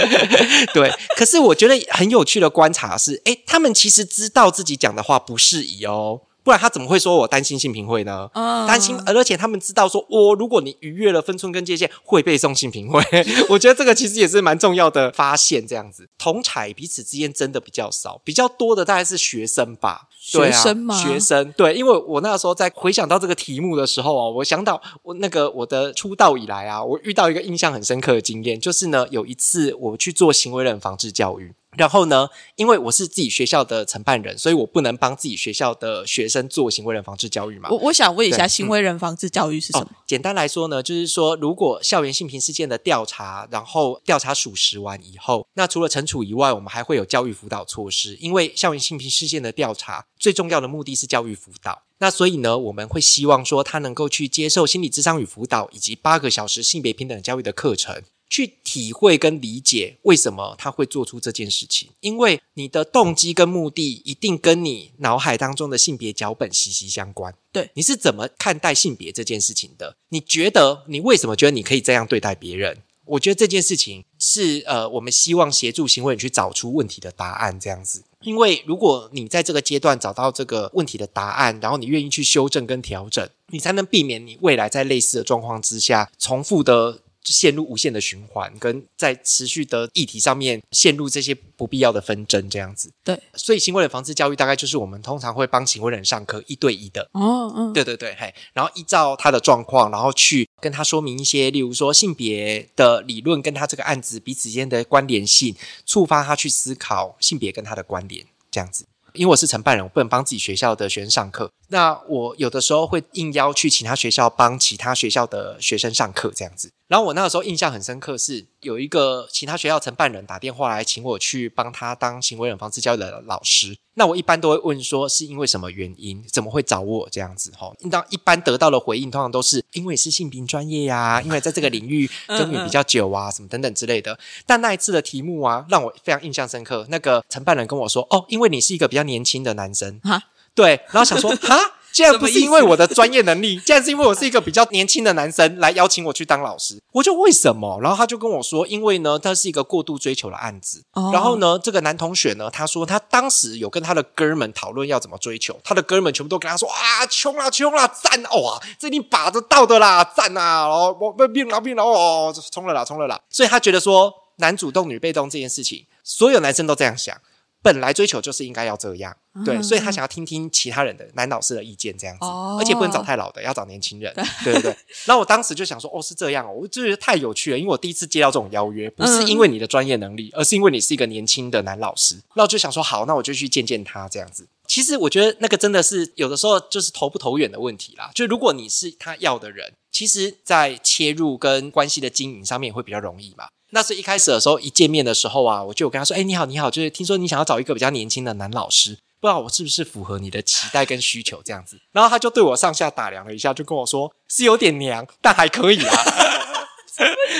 C: [LAUGHS] 对，可是我觉得很有趣的观察是，哎，他们其实知道自己讲的话不适宜哦。不然他怎么会说我担心性平会呢？担心，而且他们知道说，我如果你逾越了分寸跟界限，会被送性平会。[LAUGHS] 我觉得这个其实也是蛮重要的发现。这样子，同彩彼此之间真的比较少，比较多的大概是学生吧。
A: 学生吗？
C: 学生对，因为我那个时候在回想到这个题目的时候啊，我想到我那个我的出道以来啊，我遇到一个印象很深刻的经验，就是呢，有一次我去做行为人防治教育。然后呢，因为我是自己学校的承办人，所以我不能帮自己学校的学生做行为人防治教育嘛。
A: 我我想问一下，行为人防治教育是什么？
C: 简单来说呢，就是说，如果校园性平事件的调查，然后调查属实完以后，那除了惩处以外，我们还会有教育辅导措施。因为校园性平事件的调查最重要的目的是教育辅导，那所以呢，我们会希望说他能够去接受心理智商与辅导，以及八个小时性别平等教育的课程。去体会跟理解为什么他会做出这件事情，因为你的动机跟目的一定跟你脑海当中的性别脚本息息相关。
A: 对，
C: 你是怎么看待性别这件事情的？你觉得你为什么觉得你可以这样对待别人？我觉得这件事情是呃，我们希望协助行为人去找出问题的答案，这样子。因为如果你在这个阶段找到这个问题的答案，然后你愿意去修正跟调整，你才能避免你未来在类似的状况之下重复的。就陷入无限的循环，跟在持续的议题上面陷入这些不必要的纷争，这样子。
A: 对，
C: 所以行为人防治教育大概就是我们通常会帮行为人上课一对一的。
A: 哦，嗯，
C: 对对对，嘿，然后依照他的状况，然后去跟他说明一些，例如说性别的理论跟他这个案子彼此间的关联性，触发他去思考性别跟他的关联，这样子。因为我是承办人，我不能帮自己学校的学生上课。那我有的时候会应邀去其他学校帮其他学校的学生上课，这样子。然后我那个时候印象很深刻，是有一个其他学校承办人打电话来请我去帮他当行为人防治教育的老师。那我一般都会问说是因为什么原因，怎么会找我这样子？哈，那一般得到的回应通常都是因为是性平专业呀，因为在这个领域耕耘比较久啊，什么等等之类的。但那一次的题目啊，让我非常印象深刻。那个承办人跟我说：“哦，因为你是一个比较年轻的男生。”哈，对，然后想说 [LAUGHS] 哈。竟然不是因为我的专业能力，[LAUGHS] 竟然是因为我是一个比较年轻的男生来邀请我去当老师。我就为什么？然后他就跟我说，因为呢，他是一个过度追求的案子。
A: 哦
C: 然后呢，这个男同学呢，他说他当时有跟他的哥们讨论要怎么追求，他的哥们全部都跟他说啊，穷啦穷啦，赞哦，这你把得到的啦，赞啊，然后我变了变了哦，冲了啦冲了啦。所以他觉得说，男主动女被动这件事情，所有男生都这样想。本来追求就是应该要这样，对，所以他想要听听其他人的男老师的意见，这样子，
A: 哦
C: 而且不能找太老的，要找年轻人，对 [LAUGHS] 对对。然后我当时就想说，哦，是这样哦，我就觉得太有趣了，因为我第一次接到这种邀约，不是因为你的专业能力，而是因为你是一个年轻的男老师。那我就想说，好，那我就去见见他这样子。其实我觉得那个真的是有的时候就是投不投缘的问题啦。就如果你是他要的人，其实，在切入跟关系的经营上面会比较容易嘛。那是一开始的时候，一见面的时候啊，我就跟他说：“哎，你好，你好，就是听说你想要找一个比较年轻的男老师，不知道我是不是符合你的期待跟需求这样子。”然后他就对我上下打量了一下，就跟我说：“是有点娘，但还可以啦。[LAUGHS] ”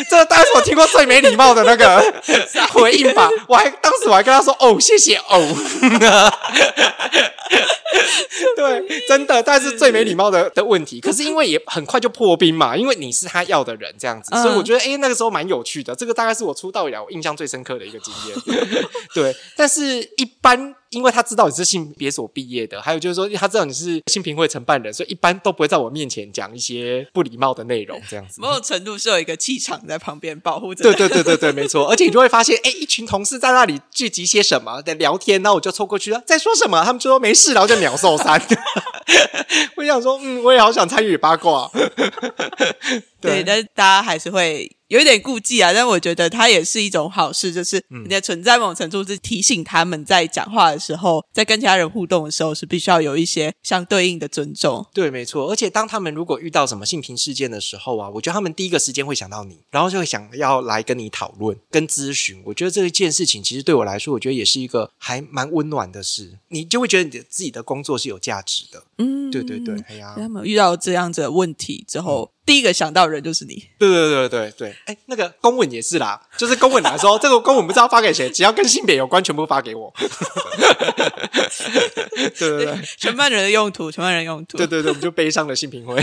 C: 这当然我听过最没礼貌的那个回应吧。我还当时我还跟他说：“哦，谢谢哦。” [LAUGHS] [LAUGHS] 对，[LAUGHS] 真的，但是最没礼貌的的问题。可是因为也很快就破冰嘛，因为你是他要的人这样子，
A: 嗯
C: 所以我觉得哎、诶那个时候蛮有趣的。这个大概是我出道以来我印象最深刻的一个经验。[LAUGHS] 对，但是一般因为他知道你是性别所毕业的，还有就是说他知道你是性平会承办人，所以一般都不会在我面前讲一些不礼貌的内容 [LAUGHS] 这样子。
A: 某种程度是有一个气场在旁边保护着。
C: 对对对对对，没错。而且你就会发现，哎，一群同事在那里聚集些什么在聊天，然后我就凑过去了，在说什么？他们就说没事，然后就鸟兽散。[LAUGHS] 我想说，嗯，我也好想参与八卦。[LAUGHS]
A: 对，但是大家还是会有一点顾忌啊。但我觉得它也是一种好事，就是
C: 嗯
A: 你的存在某种程度是提醒他们在讲话的时候，在跟其他人互动的时候，是必须要有一些相对应的尊重。
C: 对，没错。而且当他们如果遇到什么性平事件的时候啊，我觉得他们第一个时间会想到你，然后就会想要来跟你讨论、跟咨询。我觉得这一件事情其实对我来说，我觉得也是一个还蛮温暖的事。你就会觉得你的自己的工作是有价值的。
A: 嗯，
C: 对对对，哎呀，
A: 他们遇到这样子的问题之后，第一个想到的人就是你。
C: 对对对对对，哎，那个公文也是啦，[LAUGHS] 就是公文来说，这个公文不知道发给谁，只要跟性别有关，全部发给我。[LAUGHS] 对对对
A: 全班人的用途，全班人用途。
C: 对对对，我们就悲伤的性平会。[LAUGHS]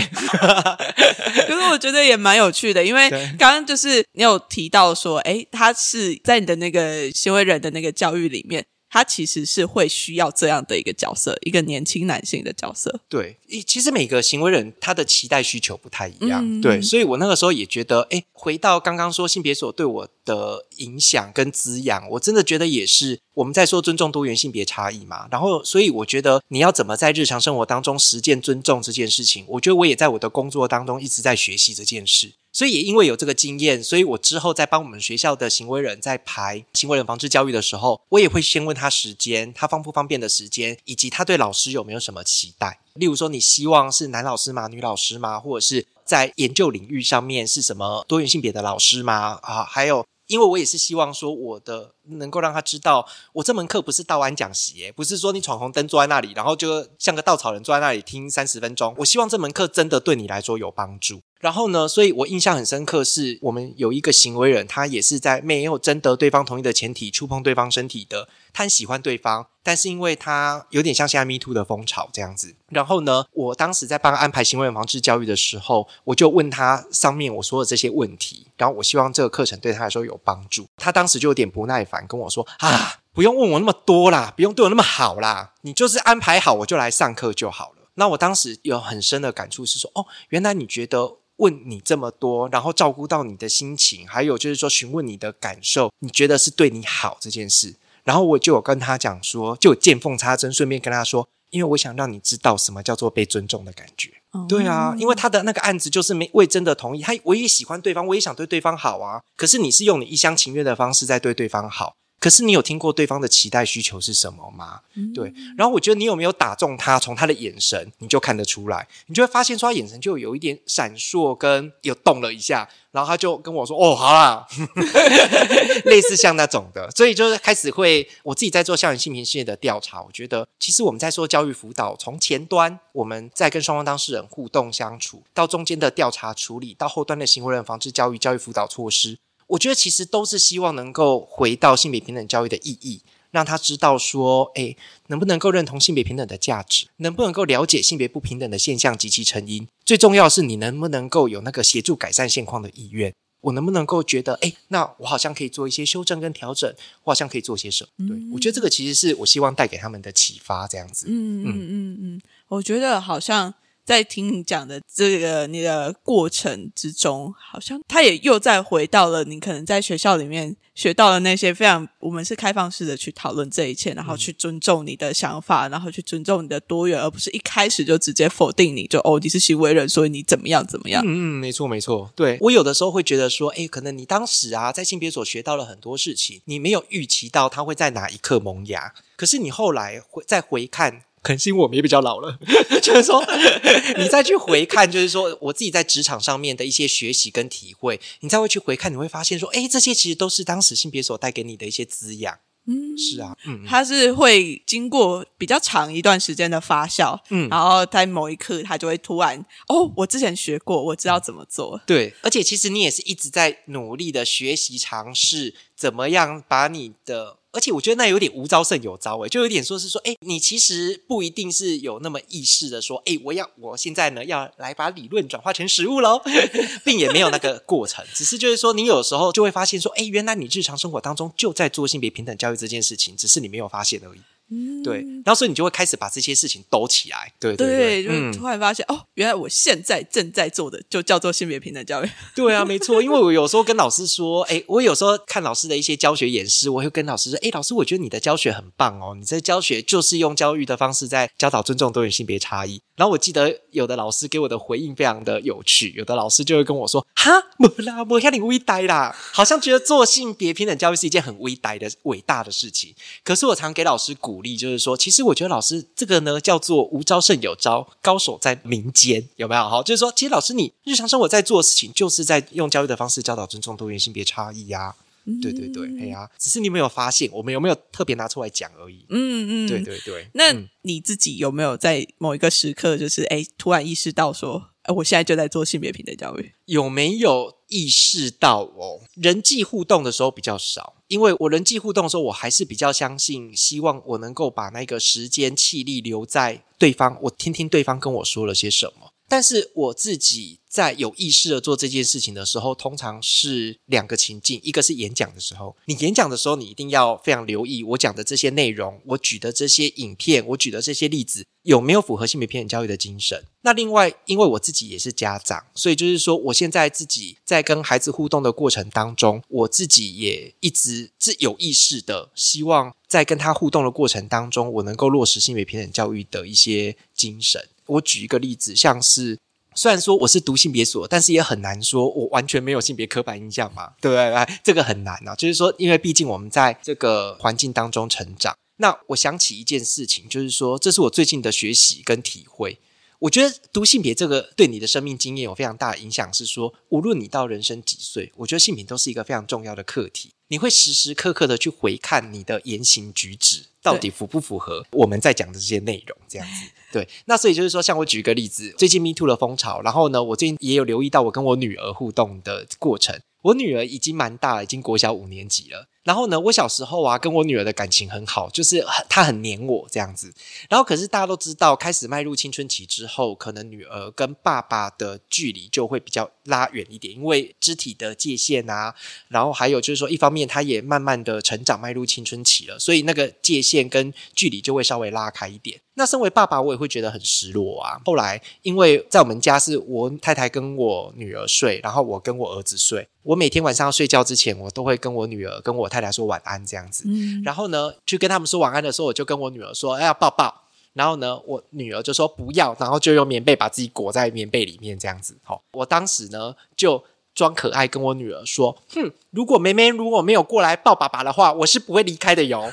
A: 可是我觉得也蛮有趣的，因为
C: 对
A: 刚刚就是你有提到说，哎，他是在你的那个行为人的那个教育里面，他其实是会需要这样的一个角色，一个年轻男性的角色。
C: 对，一其实每个行为人他的期待需求不太一样，
A: 嗯
C: 对，所以我那个时候也觉得，哎，回到刚刚说性别所对我的影响跟滋养，我真的觉得也是我们在说尊重多元性别差异嘛，然后所以我觉得你要怎么在日常生活当中实践尊重这件事情，我觉得我也在我的工作当中一直在学习这件事。所以也因为有这个经验，所以我之后在帮我们学校的行为人在排行为人防治教育的时候，我也会先问他时间，他方不方便的时间，以及他对老师有没有什么期待。例如说，你希望是男老师吗？女老师吗？或者是在研究领域上面是什么多元性别的老师吗？啊，还有。因为我也是希望说，我的能够让他知道，我这门课不是道安讲习，不是说你闯红灯坐在那里，然后就像个稻草人坐在那里听三十分钟。我希望这门课真的对你来说有帮助。然后呢，所以我印象很深刻，是我们有一个行为人，他也是在没有征得对方同意的前提触碰对方身体的，他很喜欢对方，但是因为他有点像现在 Me Too 的风潮这样子。然后呢，我当时在帮他安排行为人防治教育的时候，我就问他上面我说的这些问题，然后我希望这个课程对他来说有帮助。他当时就有点不耐烦跟我说啊，不用问我那么多啦，不用对我那么好啦，你就是安排好我就来上课就好了。那我当时有很深的感触是说，哦，原来你觉得问你这么多，然后照顾到你的心情，还有就是说询问你的感受，你觉得是对你好这件事。然后我就有跟他讲说，就见缝插针，顺便跟他说，因为我想让你知道什么叫做被尊重的感觉。对啊，因为他的那个案子就是没未真的同意，他我也喜欢对方，我也想对对方好啊。可是你是用你一厢情愿的方式在对对方好，可是你有听过对方的期待需求是什么吗？对，然后我觉得你有没有打中他，从他的眼神你就看得出来，你就会发现说他眼神就有一点闪烁，跟有动了一下，然后他就跟我说：“哦，好啦。[LAUGHS] ”类似像那种的，所以就是开始会我自己在做校园性平事业的调查，我觉得其实我们在做教育辅导，从前端我们在跟双方当事人互动相处，到中间的调查处理，到后端的行为人防治教育、教育辅导措施，我觉得其实都是希望能够回到性别平等教育的意义。让他知道说，哎，能不能够认同性别平等的价值，能不能够了解性别不平等的现象及其成因。最重要是你能不能够有那个协助改善现况的意愿。我能不能够觉得，哎，那我好像可以做一些修正跟调整，我好像可以做些什么？对我觉得这个其实是我希望带给他们的启发，这样子。
A: 嗯嗯嗯嗯，我觉得好像。在听你讲的这个你的过程之中，好像他也又再回到了你可能在学校里面学到的那些非常，我们是开放式的去讨论这一切，然后去尊重你的想法，然后去尊重你的多元，而不是一开始就直接否定你，就哦你是行为人，所以你怎么样怎么样？
C: 嗯嗯，没错没错。对我有的时候会觉得说，哎，可能你当时啊在性别所学到了很多事情，你没有预期到它会在哪一刻萌芽，可是你后来回再回看。可能是因为我们也比较老了，[LAUGHS] 就是说，[LAUGHS] 你再去回看，就是说我自己在职场上面的一些学习跟体会，你再会去回看，你会发现说，哎，这些其实都是当时性别所带给你的一些滋养。嗯，是啊，嗯，
A: 它是会经过比较长一段时间的发酵，嗯，然后在某一刻，它就会突然，哦，我之前学过，我知道怎么做。
C: 对，而且其实你也是一直在努力的学习尝试，怎么样把你的。而且我觉得那有点无招胜有招诶，就有点说是说，哎，你其实不一定是有那么意识的说，哎，我要我现在呢要来把理论转化成实物喽，[LAUGHS] 并也没有那个过程，只是就是说，你有时候就会发现说，哎，原来你日常生活当中就在做性别平等教育这件事情，只是你没有发现而已。嗯，对，然后所以你就会开始把这些事情抖起来，对对
A: 对，就突然发现哦，原来我现在正在做的就叫做性别平等教育。[LAUGHS]
C: 对啊，没错，因为我有时候跟老师说，哎，我有时候看老师的一些教学演示，我会跟老师说，哎，老师，我觉得你的教学很棒哦，你在教学就是用教育的方式在教导尊重多元性别差异。然后我记得有的老师给我的回应非常的有趣，有的老师就会跟我说，哈，不啦，我像你微呆啦，好像觉得做性别平等教育是一件很微呆的伟大的事情。可是我常给老师鼓励，就是说，其实。我觉得老师这个呢叫做无招胜有招，高手在民间，有没有？好，就是说，其实老师你日常生活在做的事情，就是在用教育的方式教导尊重多元性别差异呀。对对对，哎呀，只是你没有发现，我们有没有特别拿出来讲而已。嗯嗯，对对对。
A: 那你自己有没有在某一个时刻，就是哎，突然意识到说？我现在就在做性别平等教育，
C: 有没有意识到哦？人际互动的时候比较少，因为我人际互动的时候，我还是比较相信，希望我能够把那个时间气力留在对方，我听听对方跟我说了些什么。但是我自己在有意识的做这件事情的时候，通常是两个情境：一个是演讲的时候，你演讲的时候，你一定要非常留意我讲的这些内容，我举的这些影片，我举的这些例子有没有符合性别平等教育的精神。那另外，因为我自己也是家长，所以就是说，我现在自己在跟孩子互动的过程当中，我自己也一直是有意识的，希望在跟他互动的过程当中，我能够落实性别平等教育的一些精神。我举一个例子，像是虽然说我是读性别所，但是也很难说我完全没有性别刻板印象嘛，对不对？这个很难啊。就是说，因为毕竟我们在这个环境当中成长。那我想起一件事情，就是说，这是我最近的学习跟体会。我觉得读性别这个对你的生命经验有非常大的影响，是说，无论你到人生几岁，我觉得性别都是一个非常重要的课题。你会时时刻刻的去回看你的言行举止，到底符不符合我们在讲的这些内容？这样子，对。那所以就是说，像我举一个例子，最近 Me Too 的风潮，然后呢，我最近也有留意到我跟我女儿互动的过程。我女儿已经蛮大了，已经国小五年级了。然后呢，我小时候啊，跟我女儿的感情很好，就是她很黏我这样子。然后可是大家都知道，开始迈入青春期之后，可能女儿跟爸爸的距离就会比较拉远一点，因为肢体的界限啊，然后还有就是说，一方面她也慢慢的成长，迈入青春期了，所以那个界限跟距离就会稍微拉开一点。那身为爸爸，我也会觉得很失落啊。后来因为在我们家是我太太跟我女儿睡，然后我跟我儿子睡，我每天晚上要睡觉之前，我都会跟我女儿跟我太。太说晚安这样子，然后呢，去跟他们说晚安的时候，我就跟我女儿说：“哎，要抱抱。”然后呢，我女儿就说不要，然后就用棉被把自己裹在棉被里面这样子。好，我当时呢就装可爱跟我女儿说：“哼，如果梅梅如果没有过来抱爸爸的话，我是不会离开的哟。”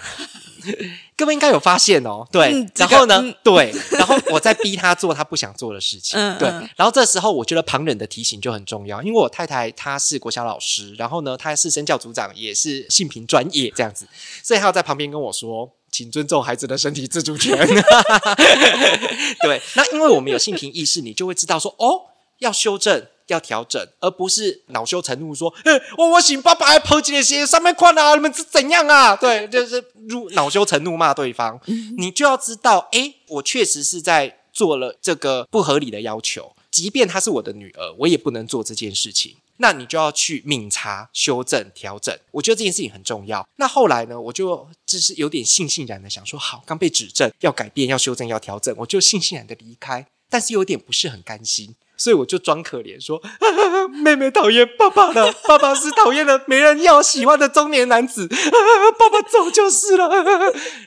C: [LAUGHS] 各位应该有发现哦，对，然后呢，[LAUGHS] 对，然后我在逼他做他不想做的事情，对，然后这时候我觉得旁人的提醒就很重要，因为我太太她是国小老师，然后呢，她是身教组长，也是性平专业这样子，所以她要在旁边跟我说，请尊重孩子的身体自主权。[LAUGHS] 对，那因为我们有性平意识，你就会知道说，哦，要修正。要调整，而不是恼羞成怒说：“哎，我我请爸爸来抛几些上面宽啊，你们是怎样啊？”对，就是如恼羞成怒骂对方。你就要知道，哎，我确实是在做了这个不合理的要求，即便她是我的女儿，我也不能做这件事情。那你就要去敏察、修正、调整。我觉得这件事情很重要。那后来呢，我就就是有点悻悻然的想说：好，刚被指正，要改变、要修正、要调整，我就悻悻然的离开。但是有点不是很甘心，所以我就装可怜说：[LAUGHS] 妹妹讨厌爸爸了，爸爸是讨厌的没人要、喜欢的中年男子，[LAUGHS] 爸爸走就是了。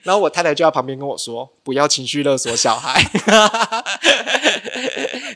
C: 然后我太太就在旁边跟我说：不要情绪勒索小孩。[LAUGHS]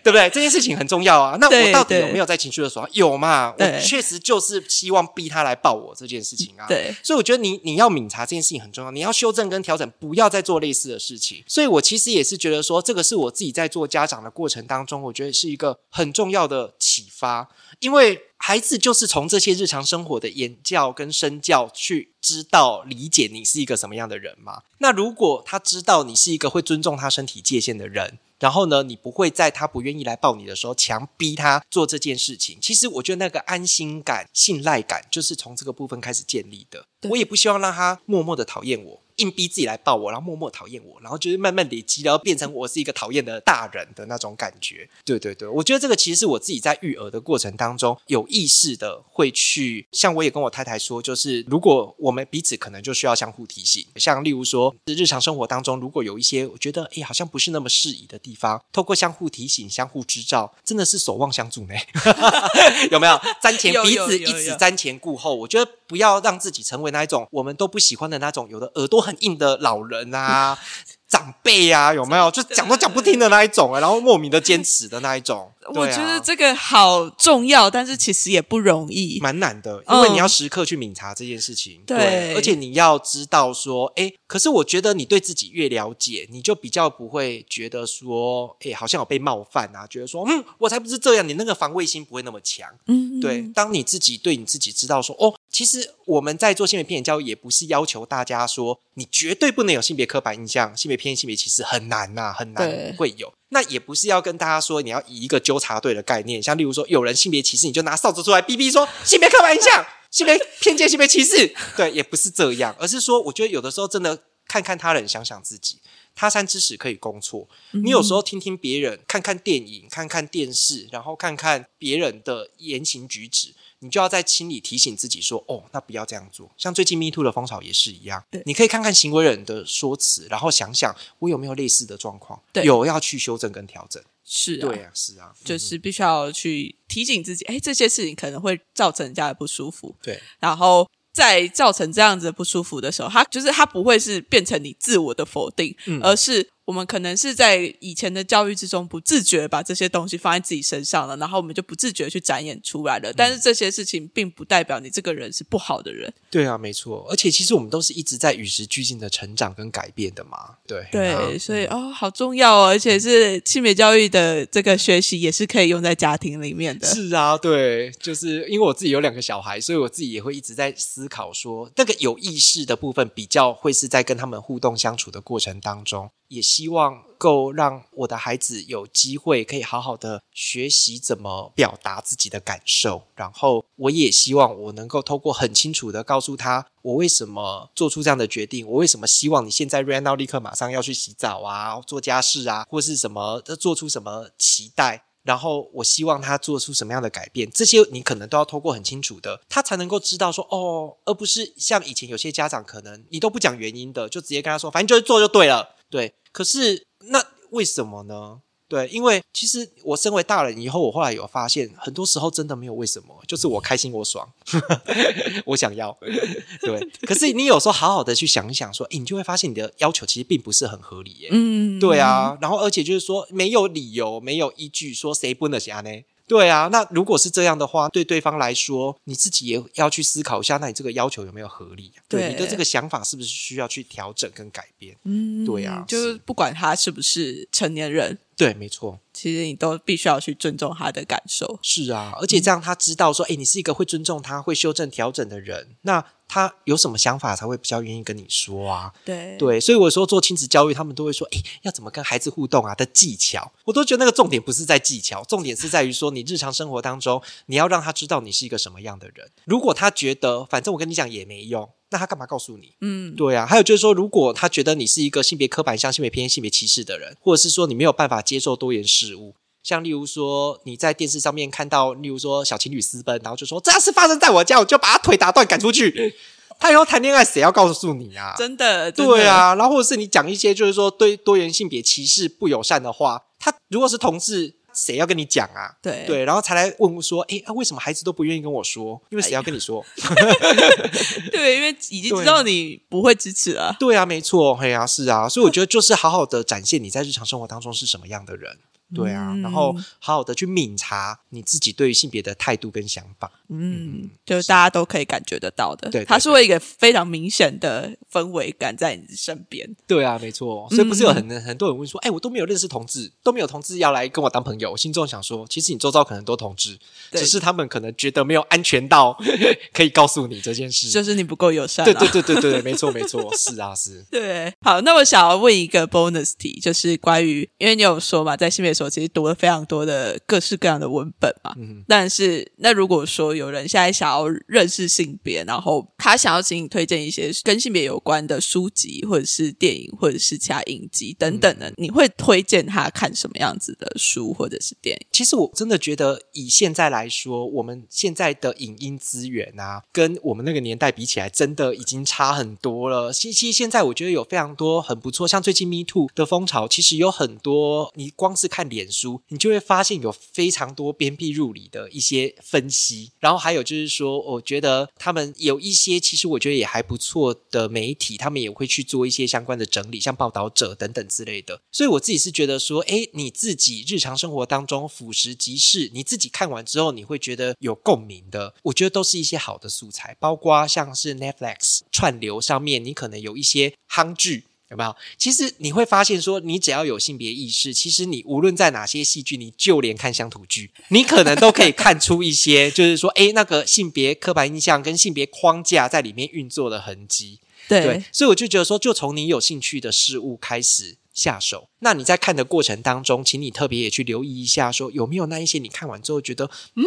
C: 对不对？这件事情很重要啊。那我到底有没有在情绪勒索有嘛？我确实就是希望逼他来抱我这件事情啊。
A: 对，
C: 所以我觉得你你要敏察这件事情很重要，你要修正跟调整，不要再做类似的事情。所以我其实也是觉得说，这个是我自己在做家长的过程当中，我觉得是一个很重要的启发，因为孩子就是从这些日常生活的言教跟身教去知道理解你是一个什么样的人嘛。那如果他知道你是一个会尊重他身体界限的人。然后呢，你不会在他不愿意来抱你的时候强逼他做这件事情。其实我觉得那个安心感、信赖感就是从这个部分开始建立的。我也不希望让他默默的讨厌我。硬逼自己来抱我，然后默默讨厌我，然后就是慢慢累积，然后变成我是一个讨厌的大人的那种感觉。对对对，我觉得这个其实是我自己在育儿的过程当中有意识的会去，像我也跟我太太说，就是如果我们彼此可能就需要相互提醒，像例如说日常生活当中如果有一些我觉得哎好像不是那么适宜的地方，透过相互提醒、相互支照，真的是守望相助呢。[LAUGHS] 有没有瞻前彼此一直瞻前顾后？我觉得不要让自己成为那一种我们都不喜欢的那种，有的耳朵。很硬的老人啊。[LAUGHS] 长辈啊，有没有 [LAUGHS] 就讲都讲不听的那一种啊？然后莫名的坚持的那一种。[LAUGHS]
A: 我觉得这个好重要，但是其实也不容易，
C: 蛮难的，因为你要时刻去敏察这件事情。对，而且你要知道说，哎，可是我觉得你对自己越了解，你就比较不会觉得说，哎，好像有被冒犯啊，觉得说，嗯，我才不是这样，你那个防卫心不会那么强。嗯，对，当你自己对你自己知道说，哦，其实我们在做性别偏见教育，也不是要求大家说，你绝对不能有性别刻板印象，性别。偏见性别歧视很难呐，很难会有。那也不是要跟大家说，你要以一个纠察队的概念，像例如说有人性别歧视，你就拿扫帚出来逼逼说性别刻板印象、性别偏见、性别歧视。对，也不是这样，而是说，我觉得有的时候真的看看他人，想想自己。他山之石可以攻错。你有时候听听别人，看看电影，看看电视，然后看看别人的言行举止。你就要在心里提醒自己说：“哦，那不要这样做。”像最近 Me Too 的风潮也是一样。你可以看看行为人的说辞，然后想想我有没有类似的状况，有要去修正跟调整。
A: 是，
C: 对啊，是啊，
A: 就是必须要去提醒自己，哎，这些事情可能会造成人家的不舒服。
C: 对，
A: 然后在造成这样子不舒服的时候，他就是他不会是变成你自我的否定，而是。我们可能是在以前的教育之中不自觉把这些东西放在自己身上了，然后我们就不自觉去展演出来了。但是这些事情并不代表你这个人是不好的人。
C: 对啊，没错。而且其实我们都是一直在与时俱进的成长跟改变的嘛。对
A: 对，所以哦，好重要哦。而且是性别教育的这个学习也是可以用在家庭里面的。
C: 是啊，对，就是因为我自己有两个小孩，所以我自己也会一直在思考说，那个有意识的部分比较会是在跟他们互动相处的过程当中。也希希望够让我的孩子有机会可以好好的学习怎么表达自己的感受，然后我也希望我能够透过很清楚的告诉他，我为什么做出这样的决定，我为什么希望你现在 right now 立刻马上要去洗澡啊，做家事啊，或是什么做出什么期待，然后我希望他做出什么样的改变，这些你可能都要透过很清楚的，他才能够知道说哦，而不是像以前有些家长可能你都不讲原因的，就直接跟他说，反正就是做就对了，对。可是那为什么呢？对，因为其实我身为大人以后，我后来有发现，很多时候真的没有为什么，就是我开心我爽，[LAUGHS] 我想要。对，可是你有时候好好的去想一想，说，哎，你就会发现你的要求其实并不是很合理耶。嗯，对啊。然后而且就是说，没有理由，没有依据，说谁不能下呢？对啊，那如果是这样的话，对对方来说，你自己也要去思考一下，那你这个要求有没有合理？对你的这个想法是不是需要去调整跟改变？嗯，对啊，
A: 就是不管他是不是成年人，
C: 对，没错，
A: 其实你都必须要去尊重他的感受。
C: 是啊，而且这样他知道说，哎，你是一个会尊重他、会修正调整的人，那。他有什么想法才会比较愿意跟你说啊。
A: 对
C: 对，所以我说做亲子教育，他们都会说，诶，要怎么跟孩子互动啊的技巧，我都觉得那个重点不是在技巧，重点是在于说你日常生活当中，你要让他知道你是一个什么样的人。如果他觉得反正我跟你讲也没用，那他干嘛告诉你？
A: 嗯，
C: 对啊，还有就是说，如果他觉得你是一个性别刻板像、性别偏见、性别歧视的人，或者是说你没有办法接受多元事物，像例如说你在电视上面看到，例如说小情侣私奔，然后就说这要是发生在我家，我就把他腿打断赶出去。他以后谈恋爱谁要告诉你啊？
A: 真的，真的
C: 对，啊，然后或者是你讲一些就是说对多元性别歧视不友善的话，他如果是同志，谁要跟你讲啊？
A: 对
C: 对，然后才来问说，诶，啊为什么孩子都不愿意跟我说？因为谁要跟你说？[LAUGHS]
A: 对，因为已经知道你不会支持了。
C: 对啊，没错，嘿啊，是啊，所以我觉得就是好好的展现你在日常生活当中是什么样的人。对啊，
A: 嗯
C: 然后好好的去抿察你自己对于性别的态度跟想法。
A: 嗯，就是大家都可以感觉得到的，
C: 对对
A: 它是会一个非常明显的氛围感在你身边。
C: 对啊，没错。所以不是有很、很多人问说，哎，我都没有认识同志，都没有同志要来跟我当朋友。我心中想说，其实你周遭可能很多同志，只是他们可能觉得没有安全到 [LAUGHS] 可以告诉你这件事。
A: 就是你不够友善、啊，
C: 对对对对对对，没错没错，是啊是。[LAUGHS]
A: 对，好，那我想要问一个 bonus 题，就是关于，因为你有说嘛，在性别所其实读了非常多的各式各样的文本嘛，
C: 嗯
A: 但是那如果说有人现在想要认识性别，然后他想要请你推荐一些跟性别有关的书籍，或者是电影，或者是其他影集等等
C: 嗯
A: 的，你会推荐他看什么样子的书或者是电影？
C: 其实我真的觉得，以现在来说，我们现在的影音资源啊，跟我们那个年代比起来，真的已经差很多了。其其实现在我觉得有非常多很不错，像最近 Me Too 的风潮，其实有很多，你光是看脸书，你就会发现有非常多鞭辟入里的一些分析。然后还有就是说，我觉得他们有一些，其实我觉得也还不错的媒体，他们也会去做一些相关的整理，像报道者等等之类的。所以我自己是觉得说，诶，你自己日常生活当中俯拾即是，你自己看完之后，你会觉得有共鸣的，我觉得都是一些好的素材，包括像是 Netflix 串流上面，你可能有一些夯剧。有没有？其实你会发现说，你只要有性别意识，其实你无论在哪些戏剧，你就连看乡土剧，你可能都可以看出一些，就是说，诶，那个性别刻板印象跟性别框架在里面运作的痕迹。
A: 对，
C: 对，所以我就觉得说，就从你有兴趣的事物开始下手。那你在看的过程当中，请你特别也去留意一下，说有没有那一些你看完之后觉得，嗯，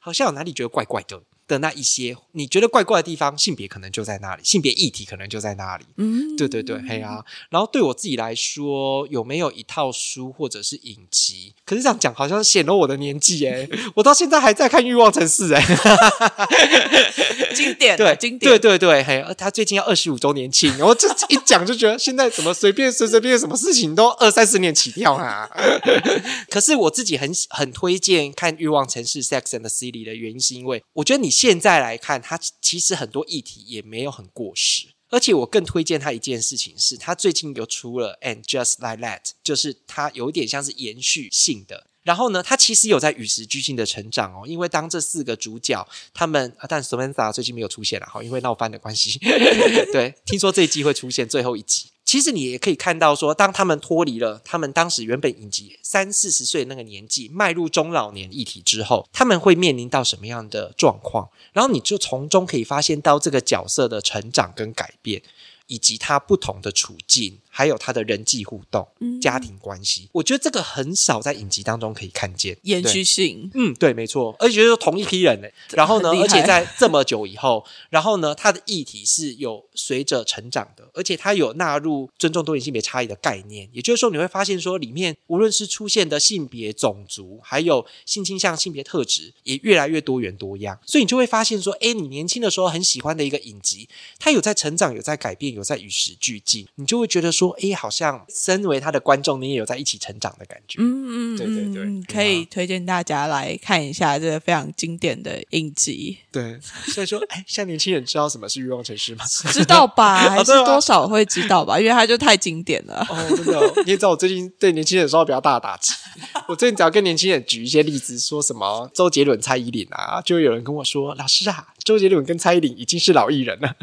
C: 好像有哪里觉得怪怪的的那一些，你觉得怪怪的地方，性别可能就在那里，性别议题可能就在那里。
A: 嗯，
C: 对对对，嘿啊。然后对我自己来说，有没有一套书或者是影集？可是这样讲好像显露我的年纪诶，我到现在还在看《欲望城市》哎。[LAUGHS]
A: 经典啊，
C: 对，
A: 经典，
C: 对对对，嘿，呃他最近要二十五周年庆，然后这一讲就觉得现在怎么随便随随便便什么事情都二三十年起跳啊。[LAUGHS] 可是我自己很很推荐看《欲望城市》（Sex and the City） 的原因，是因为我觉得你现在来看，它其实很多议题也没有很过时。而且我更推荐他一件事情是，他最近有出了《And Just Like That》，就是它有一点像是延续性的。然后呢，他其实有在与时俱进的成长哦，因为当这四个主角他们，但 Samantha 最近没有出现了哈，因为闹翻的关系。[LAUGHS] 对，听说这一季会出现最后一集。其实你也可以看到说，当他们脱离了他们当时原本以及三四十岁那个年纪，迈入中老年议题之后，他们会面临到什么样的状况？然后你就从中可以发现到这个角色的成长跟改变。以及他不同的处境，还有他的人际互动、家庭关系，我觉得这个很少在影集当中可以看见
A: 延续性，
C: 嗯，对，没错，而且就是同一批人呢。然后呢，而且在这么久以后，然后呢，他的议题是有随着成长的，而且他有纳入尊重多元性别差异的概念。也就是说，你会发现说，里面无论是出现的性别、种族，还有性倾向、性别特质，也越来越多元多样。所以你就会发现说，哎，你年轻的时候很喜欢的一个影集，它有在成长，有在改变，有在与时俱进，你就会觉得说，哎，好像身为他的观众，你也有在一起成长的感觉。
A: 嗯嗯，
C: 对对对
A: 可以推荐大家来看一下这个非常经典的影集，
C: 对，所以说，哎，现在年轻人知道什么是欲望城市吗？
A: 知道吧？[LAUGHS] 还是多少会知道吧？因为它就太经典了。
C: 哦，真的哦、你也知道我最近对年轻人受到比较大的打击。[LAUGHS] 我最近只要跟年轻人举一些例子，说什么周杰伦、蔡依林啊，就会有人跟我说：“老师啊，周杰伦跟蔡依林已经是老艺人了。[LAUGHS] ”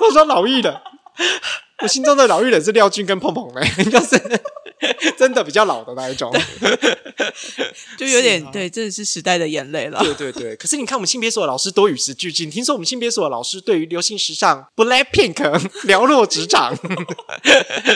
C: 我说：“老艺人，我心中的老玉人是廖俊跟碰碰嘞，[LAUGHS] 就是 [LAUGHS] 真的比较老的那一种。[LAUGHS]
A: 就有点、
C: 啊
A: 对，真的是时代的眼泪了。
C: 对对对，可是你看我们性别所的老师多与时俱进。听说我们性别所的老师对于流行时尚 Blackpink 寥落指掌。[LAUGHS]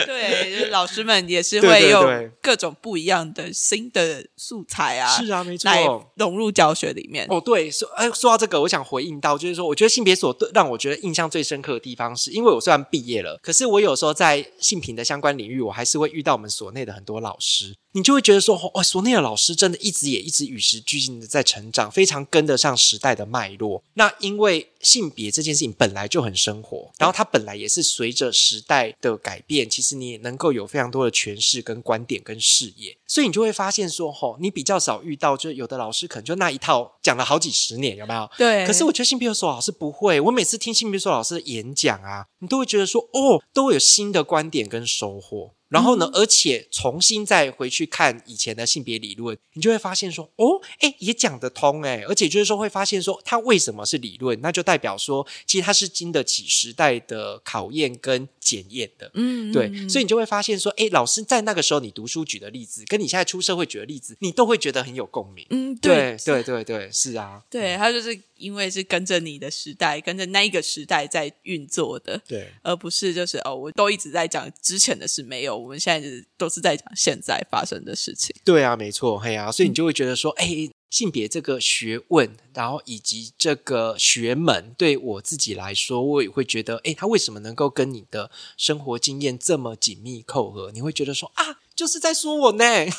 A: 对，就是老师们也是会用
C: 对对
A: 各种不一样的新的素材啊，
C: 是啊，没错。
A: 来融入教学里面。
C: 哦，对，说哎，说到这个，我想回应到，就是说，我觉得性别所对让我觉得印象最深刻的地方是，因为我虽然毕业了，可是我有时候在性平的相关领域，我还是会遇到我们所内的很多老师，你就会觉得说，哦，所内的老师真的一直也一直与时俱进的在成长，非常跟得上时代的脉络。那因为性别这件事情本来就很生活，然后它本来也是随着时代的改变，其实你也能够有非常多的诠释、跟观点、跟视野，所以你就会发现说，吼、你比较少遇到，就是有的老师可能就那一套讲了好几十年，有没有？
A: 对，
C: 可是我觉得性别所老师不会，我每次听性别所老师的演讲啊，你都会觉得说，哦，都会有新的观点跟收获。然后呢，而且重新再回去看以前的性别理论，你就会发现说，哦，哎，也讲得通哎，而且就是说会发现说，它为什么是理论，那就代表说，其实它是经得起时代的考验跟检验的。
A: 嗯，
C: 对，
A: 嗯
C: 所以你就会发现说，哎，老师在那个时候你读书举的例子，跟你现在出社会举的例子，你都会觉得很有共鸣。
A: 嗯，对
C: 对对对对，是啊，
A: 对，他就是因为是跟着你的时代，跟着那一个时代在运作的，
C: 对。
A: 而不是就是哦，我都一直在讲之前的事，没有，我们现在是都是在讲现在发生的事情。
C: 对啊，没错，嘿啊，所以你就会觉得说，哎、性别这个学问，然后以及这个学门，对我自己来说，我也会觉得，哎，它为什么能够跟你的生活经验这么紧密扣合？你会觉得说啊，就是在说我呢，[LAUGHS] 嘿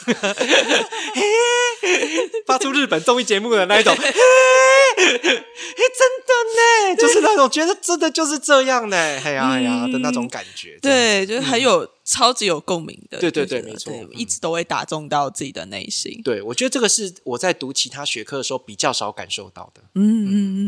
C: 发出日本综艺节目的那一种，[LAUGHS] 嘿，嘿，真的呢，就是那种觉得真的就是这样呢，哎呀哎呀的那种感觉，
A: 对，就是很有、超级有共鸣的，
C: 对对
A: 就是
C: 对没错嗯。
A: 一直都会打中到自己的内心。
C: 对，我觉得这个是我在读其他学科的时候比较少感受到的。
A: 嗯嗯。嗯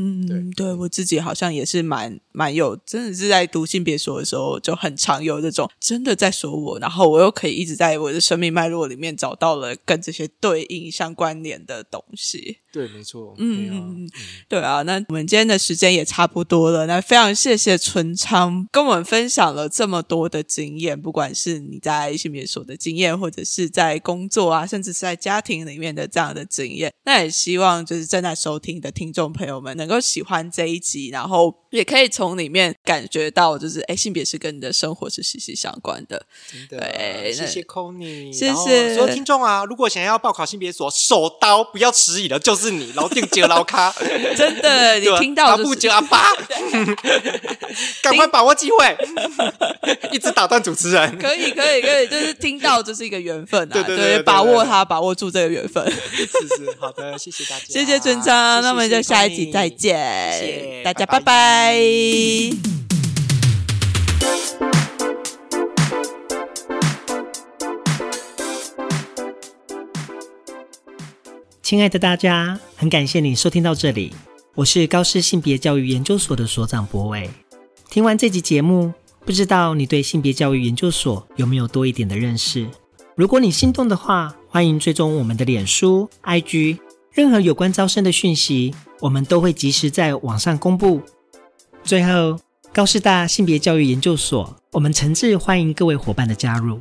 C: 对，
A: 我自己好像也是蛮蛮有，真的是在读性别说的时候，就很常有这种真的在说我，然后我又可以一直在我的生命脉络里面找到了跟这些对应相关联的东西。
C: 对，没错。
A: 嗯
C: 对啊
A: 嗯嗯，对啊，那我们今天的时间也差不多了，那非常谢谢春昌跟我们分享了这么多的经验，不管是你在性别所的经验，或者是在工作啊，甚至是在家庭里面的这样的经验，那也希望就是正在收听的听众朋友们能够喜欢这一集，然后也可以从里面感觉到，就是哎，性别是跟你的生活是息息相关的。
C: 真的，
A: 对
C: 谢谢 Conny，
A: 谢谢
C: 所有听众啊，如果想要报考性别所，手刀不要迟疑了，就是你，老定接老卡，[LAUGHS]
A: 真的，你听到就是
C: 阿布接阿爸，[LAUGHS] 赶快把握机会，一直打断主持人。
A: 可以，可以，可以，就是听到这是一个缘分啊，
C: 对对对对对
A: 把握它，把握住这个缘分。
C: 是是，好的，谢谢大家，
A: 谢谢春章，那我们就下一集再见，
C: 谢谢
A: 大家
C: 拜
A: 拜。
C: 拜
A: 拜
D: 亲爱的大家，很感谢你收听到这里，我是高师性别教育研究所的所长博伟。听完这集节目，不知道你对性别教育研究所有没有多一点的认识？如果你心动的话，欢迎追踪我们的脸书、IG，任何有关招生的讯息，我们都会及时在网上公布。最后，高师大性别教育研究所，我们诚挚欢迎各位伙伴的加入。